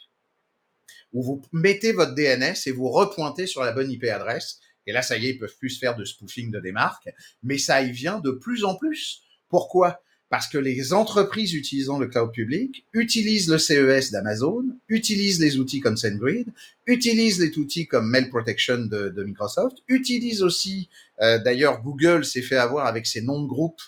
où vous mettez votre DNS et vous repointez sur la bonne IP adresse et là, ça y est, ils peuvent plus faire de spoofing de démarque. Mais ça y vient de plus en plus. Pourquoi? Parce que les entreprises utilisant le cloud public utilisent le CES d'Amazon, utilisent les outils comme SendGrid, utilisent les outils comme Mail Protection de, Microsoft, utilisent aussi, euh, d'ailleurs Google s'est fait avoir avec ses noms de groupes,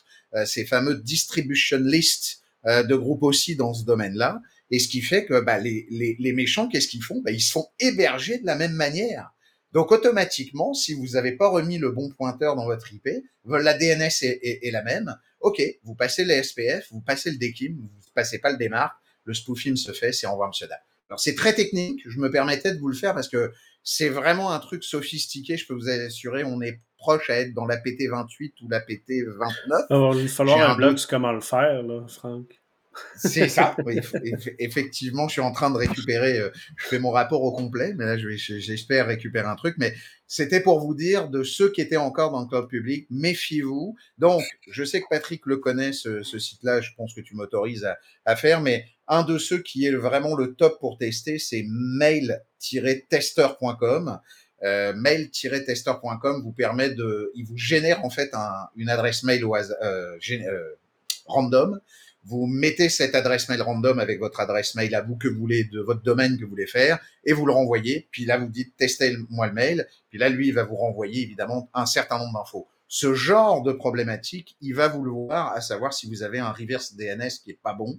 ces fameux distribution lists euh, de groupes aussi dans ce domaine-là, et ce qui fait que bah, les, les, les méchants, qu'est-ce qu'ils font? Bah, Ils se font héberger de la même manière. Donc automatiquement, si vous n'avez pas remis le bon pointeur dans votre IP, la DNS est, est, est la même, ok, vous passez les SPF, vous passez le DKIM, vous passez pas le démarque, le spoofing se fait, c'est revoir monsieur dame. Alors c'est très technique, je me permettais de vous le faire parce que c'est vraiment un truc sophistiqué, je peux vous assurer, on est proche à être dans la PT 28 ou la PT 29. Il va falloir un, un blog sur comment le faire, là, Franck. C'est ça. Oui, effectivement, je suis en train de récupérer. Euh, je fais mon rapport au complet, mais là, j'espère récupérer un truc. Mais c'était pour vous dire de ceux qui étaient encore dans le cloud public, méfiez-vous. Donc, je sais que Patrick le connaît, ce, ce site-là. Je pense que tu m'autorises à, à, faire, mais un de ceux qui est vraiment le top pour tester, c'est mail-tester.com. Euh, mail-tester.com vous permet de, il vous génère en fait un, une adresse mail au euh, euh, random vous mettez cette adresse mail random avec votre adresse mail à vous que vous voulez, de votre domaine que vous voulez faire, et vous le renvoyez. Puis là, vous dites testez-moi le mail. Puis là, lui, il va vous renvoyer évidemment un certain nombre d'infos. Ce genre de problématique, il va vous le voir, à savoir si vous avez un reverse DNS qui est pas bon.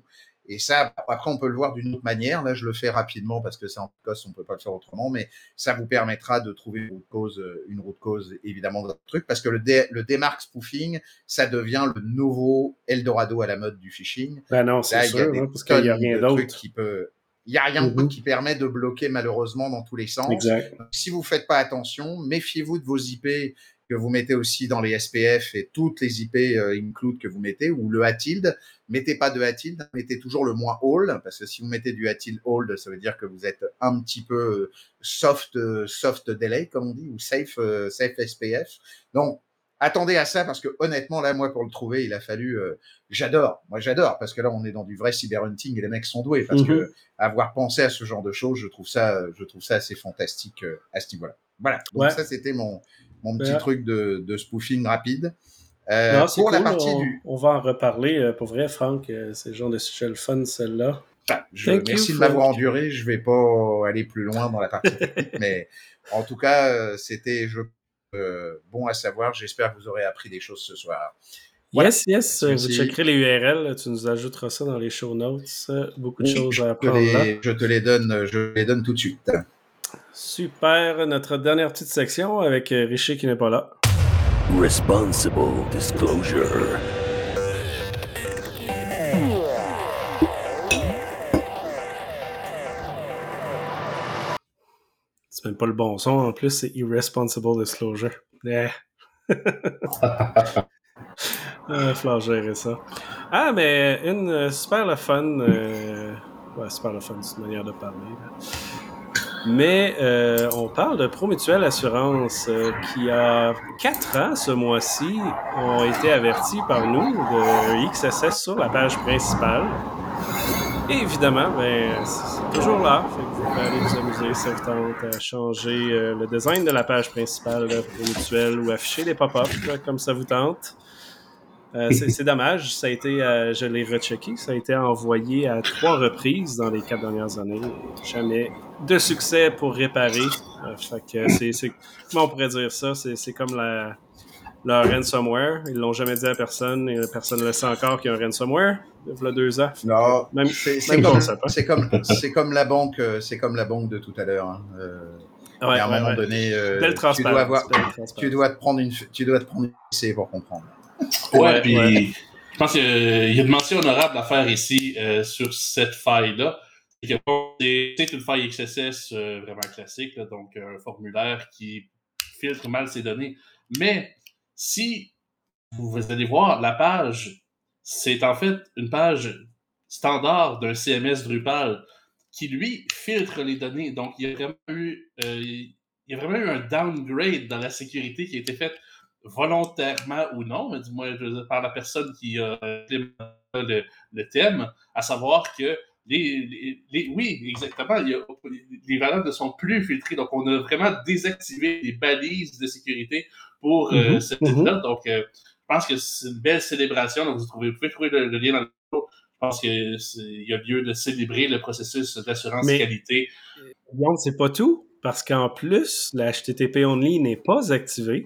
Et ça, après, on peut le voir d'une autre manière. Là, je le fais rapidement parce que c'est en cause, on peut pas le faire autrement, mais ça vous permettra de trouver une route cause, une route cause évidemment dans le truc, parce que le, dé, le démarque spoofing, ça devient le nouveau Eldorado à la mode du phishing. Ben non, c'est sûr, hein, parce qu'il n'y a rien d'autre qui peut. Il n'y a rien qui permet de bloquer malheureusement dans tous les sens. Exact. Donc, si vous faites pas attention, méfiez-vous de vos IP que vous mettez aussi dans les SPF et toutes les IP euh, include que vous mettez, ou le tilde mettez pas de tilde mettez toujours le moins all, parce que si vous mettez du tilde hold, ça veut dire que vous êtes un petit peu soft, soft delay, comme on dit, ou safe, euh, safe SPF. Donc, attendez à ça, parce que honnêtement, là, moi, pour le trouver, il a fallu, euh, j'adore, moi j'adore, parce que là, on est dans du vrai cyberhunting et les mecs sont doués, parce mm -hmm. que avoir pensé à ce genre de choses, je trouve ça, je trouve ça assez fantastique euh, à ce niveau-là. Voilà. Donc ouais. ça, c'était mon, mon petit ouais. truc de, de spoofing rapide. Euh, non, pour cool, la partie on, du... on va en reparler. Euh, pour vrai, Franck, euh, c'est le genre de sujet le fun, celle-là. Je, merci you, de m'avoir enduré. Je vais pas aller plus loin dans la partie technique, mais en tout cas, euh, c'était je, bon à savoir. J'espère que vous aurez appris des choses ce soir. Voilà. Yes, yes. Merci. Vous checkerez les URL. Tu nous ajouteras ça dans les show notes. Beaucoup de oui, choses à apprendre les, là. Je te les donne. Je les donne tout de suite. Super. Notre dernière petite section avec Richer qui n'est pas là. Responsible disclosure. C'est même pas le bon son, en plus, c'est irresponsible disclosure. Yeah. euh, falloir gérer ça. Ah, mais une super le fun. Euh... Ouais, super le fun, c'est une manière de parler. Là. Mais euh, on parle de Promutuelle Assurance euh, qui a quatre ans ce mois-ci ont été avertis par nous de XSS sur la page principale. Et évidemment, ben, c'est toujours là. Fait que vous pouvez aller vous amuser si vous tente à changer euh, le design de la page principale de Promutuelle ou afficher des pop-ups comme ça vous tente. Euh, c'est dommage, ça a été, euh, je l'ai rechecké, ça a été envoyé à trois reprises dans les quatre dernières années. Jamais de succès pour réparer. Euh, fait que c'est, comment on pourrait dire ça? C'est comme la, leur ransomware. Ils l'ont jamais dit à personne et personne ne le sait encore qu'il y a un ransomware. Il y a deux ans. Non, même, c'est comme, c'est comme, la banque, c'est comme la banque de tout à l'heure. Hein. Ouais, à un ouais, moment ouais. donné, tu dois avoir, tu dois te prendre une, tu dois te prendre une pour comprendre. Ouais, puis ouais. je pense qu'il y a une mention honorable à faire ici euh, sur cette faille-là. C'est une faille XSS euh, vraiment classique, là, donc un formulaire qui filtre mal ses données. Mais si vous allez voir, la page, c'est en fait une page standard d'un CMS Drupal qui, lui, filtre les données. Donc, il y a vraiment eu, euh, il y a vraiment eu un downgrade dans la sécurité qui a été faite volontairement ou non, mais du moins par la personne qui a le, le, thème, à savoir que les, les, les, oui, exactement, il y a, les valeurs ne sont plus filtrées. Donc, on a vraiment désactivé les balises de sécurité pour mm -hmm, cette mm -hmm. là Donc, euh, je pense que c'est une belle célébration. Donc, vous, trouvez, vous pouvez trouver le, lien dans le Je pense qu'il y a lieu de célébrer le processus d'assurance qualité. c'est pas tout? Parce qu'en plus, la HTTP only n'est pas activé.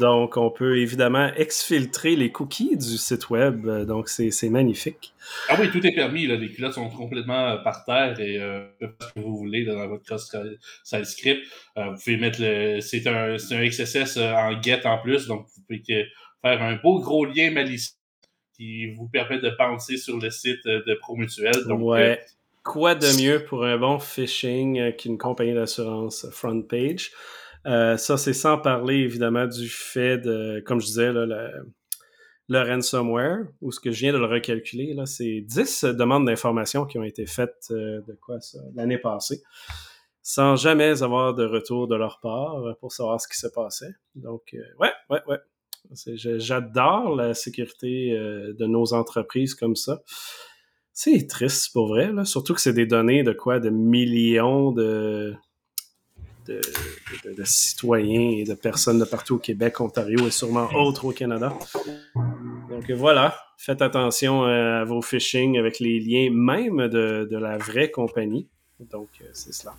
Donc, on peut évidemment exfiltrer les cookies du site web. Donc, c'est magnifique. Ah oui, tout est permis. Là. Les culottes sont complètement euh, par terre et euh, ce que vous voulez dans votre cross-site script. Euh, vous pouvez mettre le. C'est un, un XSS euh, en get en plus. Donc, vous pouvez faire un beau gros lien malicieux qui vous permet de penser sur le site de ProMutuel. Donc, ouais quoi de mieux pour un bon phishing euh, qu'une compagnie d'assurance front page? Euh, ça, c'est sans parler évidemment du fait de, comme je disais, le, ransomware, ou ce que je viens de le recalculer, là, c'est 10 demandes d'informations qui ont été faites euh, de quoi ça, l'année passée, sans jamais avoir de retour de leur part pour savoir ce qui se passait. Donc, ouais, ouais, ouais. J'adore la sécurité de nos entreprises comme ça. C'est triste pour vrai, surtout que c'est des données de quoi? De millions de, citoyens et de personnes de partout au Québec, Ontario et sûrement autres au Canada. Donc voilà, faites attention euh, à vos phishing avec les liens même de, de la vraie compagnie. Donc euh, c'est cela.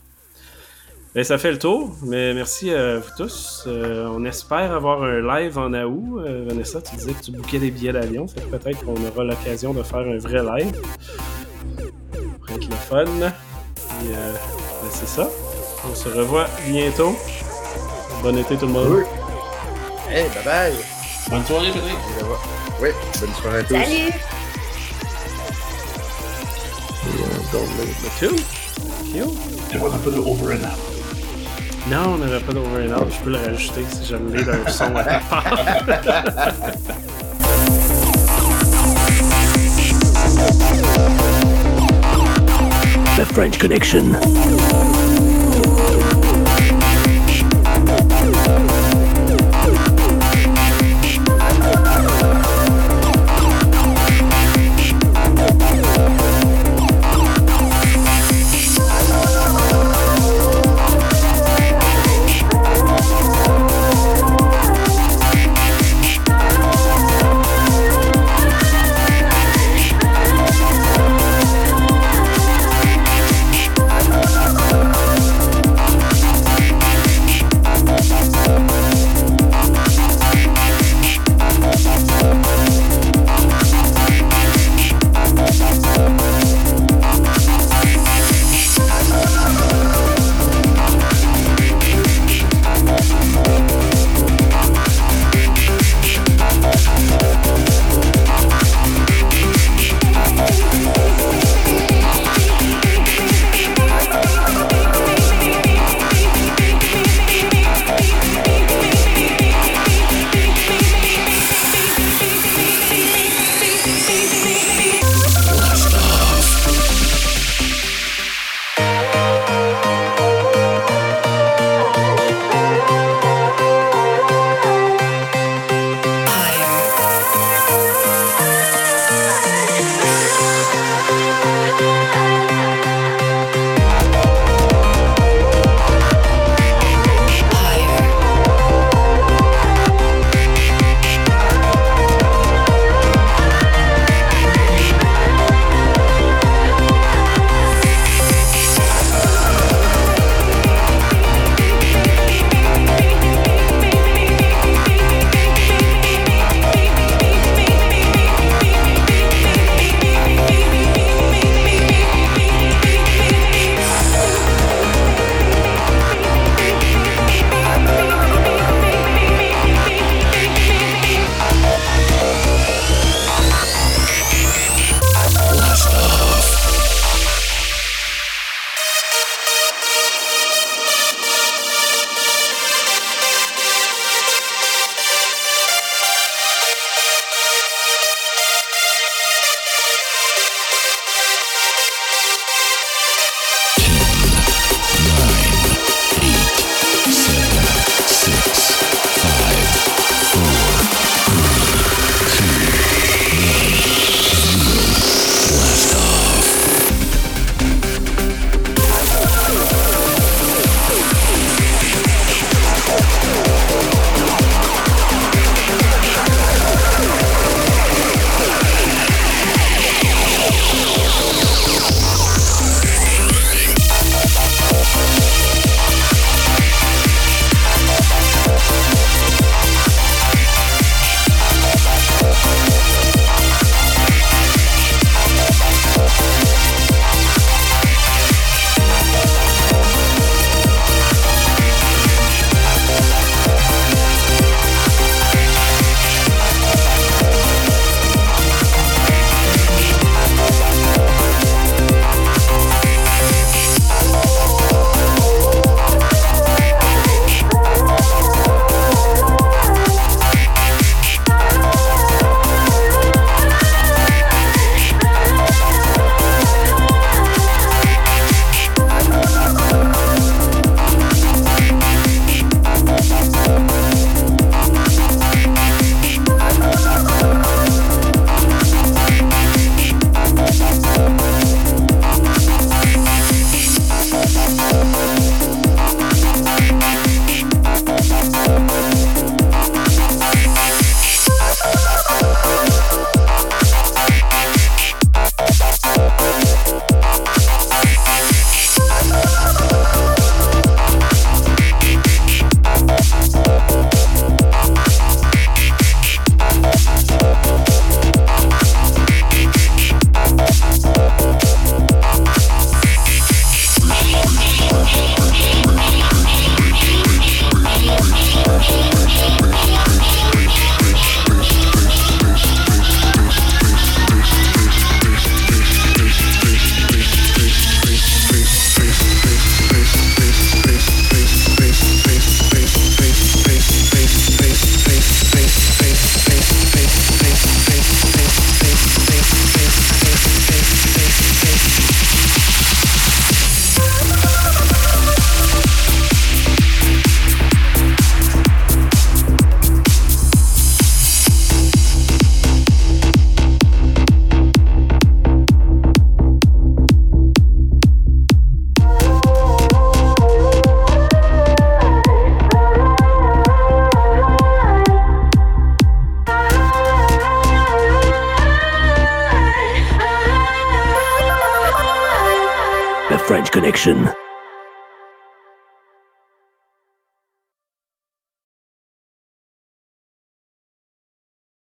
Ben, ça fait le tour, mais merci à vous tous. Euh, on espère avoir un live en août. Euh, Vanessa, tu disais que tu bouquais des billets d'avion, fait peut-être qu'on aura l'occasion de faire un vrai live. Ça pourrait être le fun. Et, euh, ben, c'est ça. On se revoit bientôt. Bon été tout le monde. Oui. Hey, bye bye. Bonne soirée, Patrick. Oui, bonne soirée à tous. Salut. Don't Il n'y pas de over and out. Non, on n'avait pas d'over. Je peux le rajouter si je l'ai le son à part. The French Connection.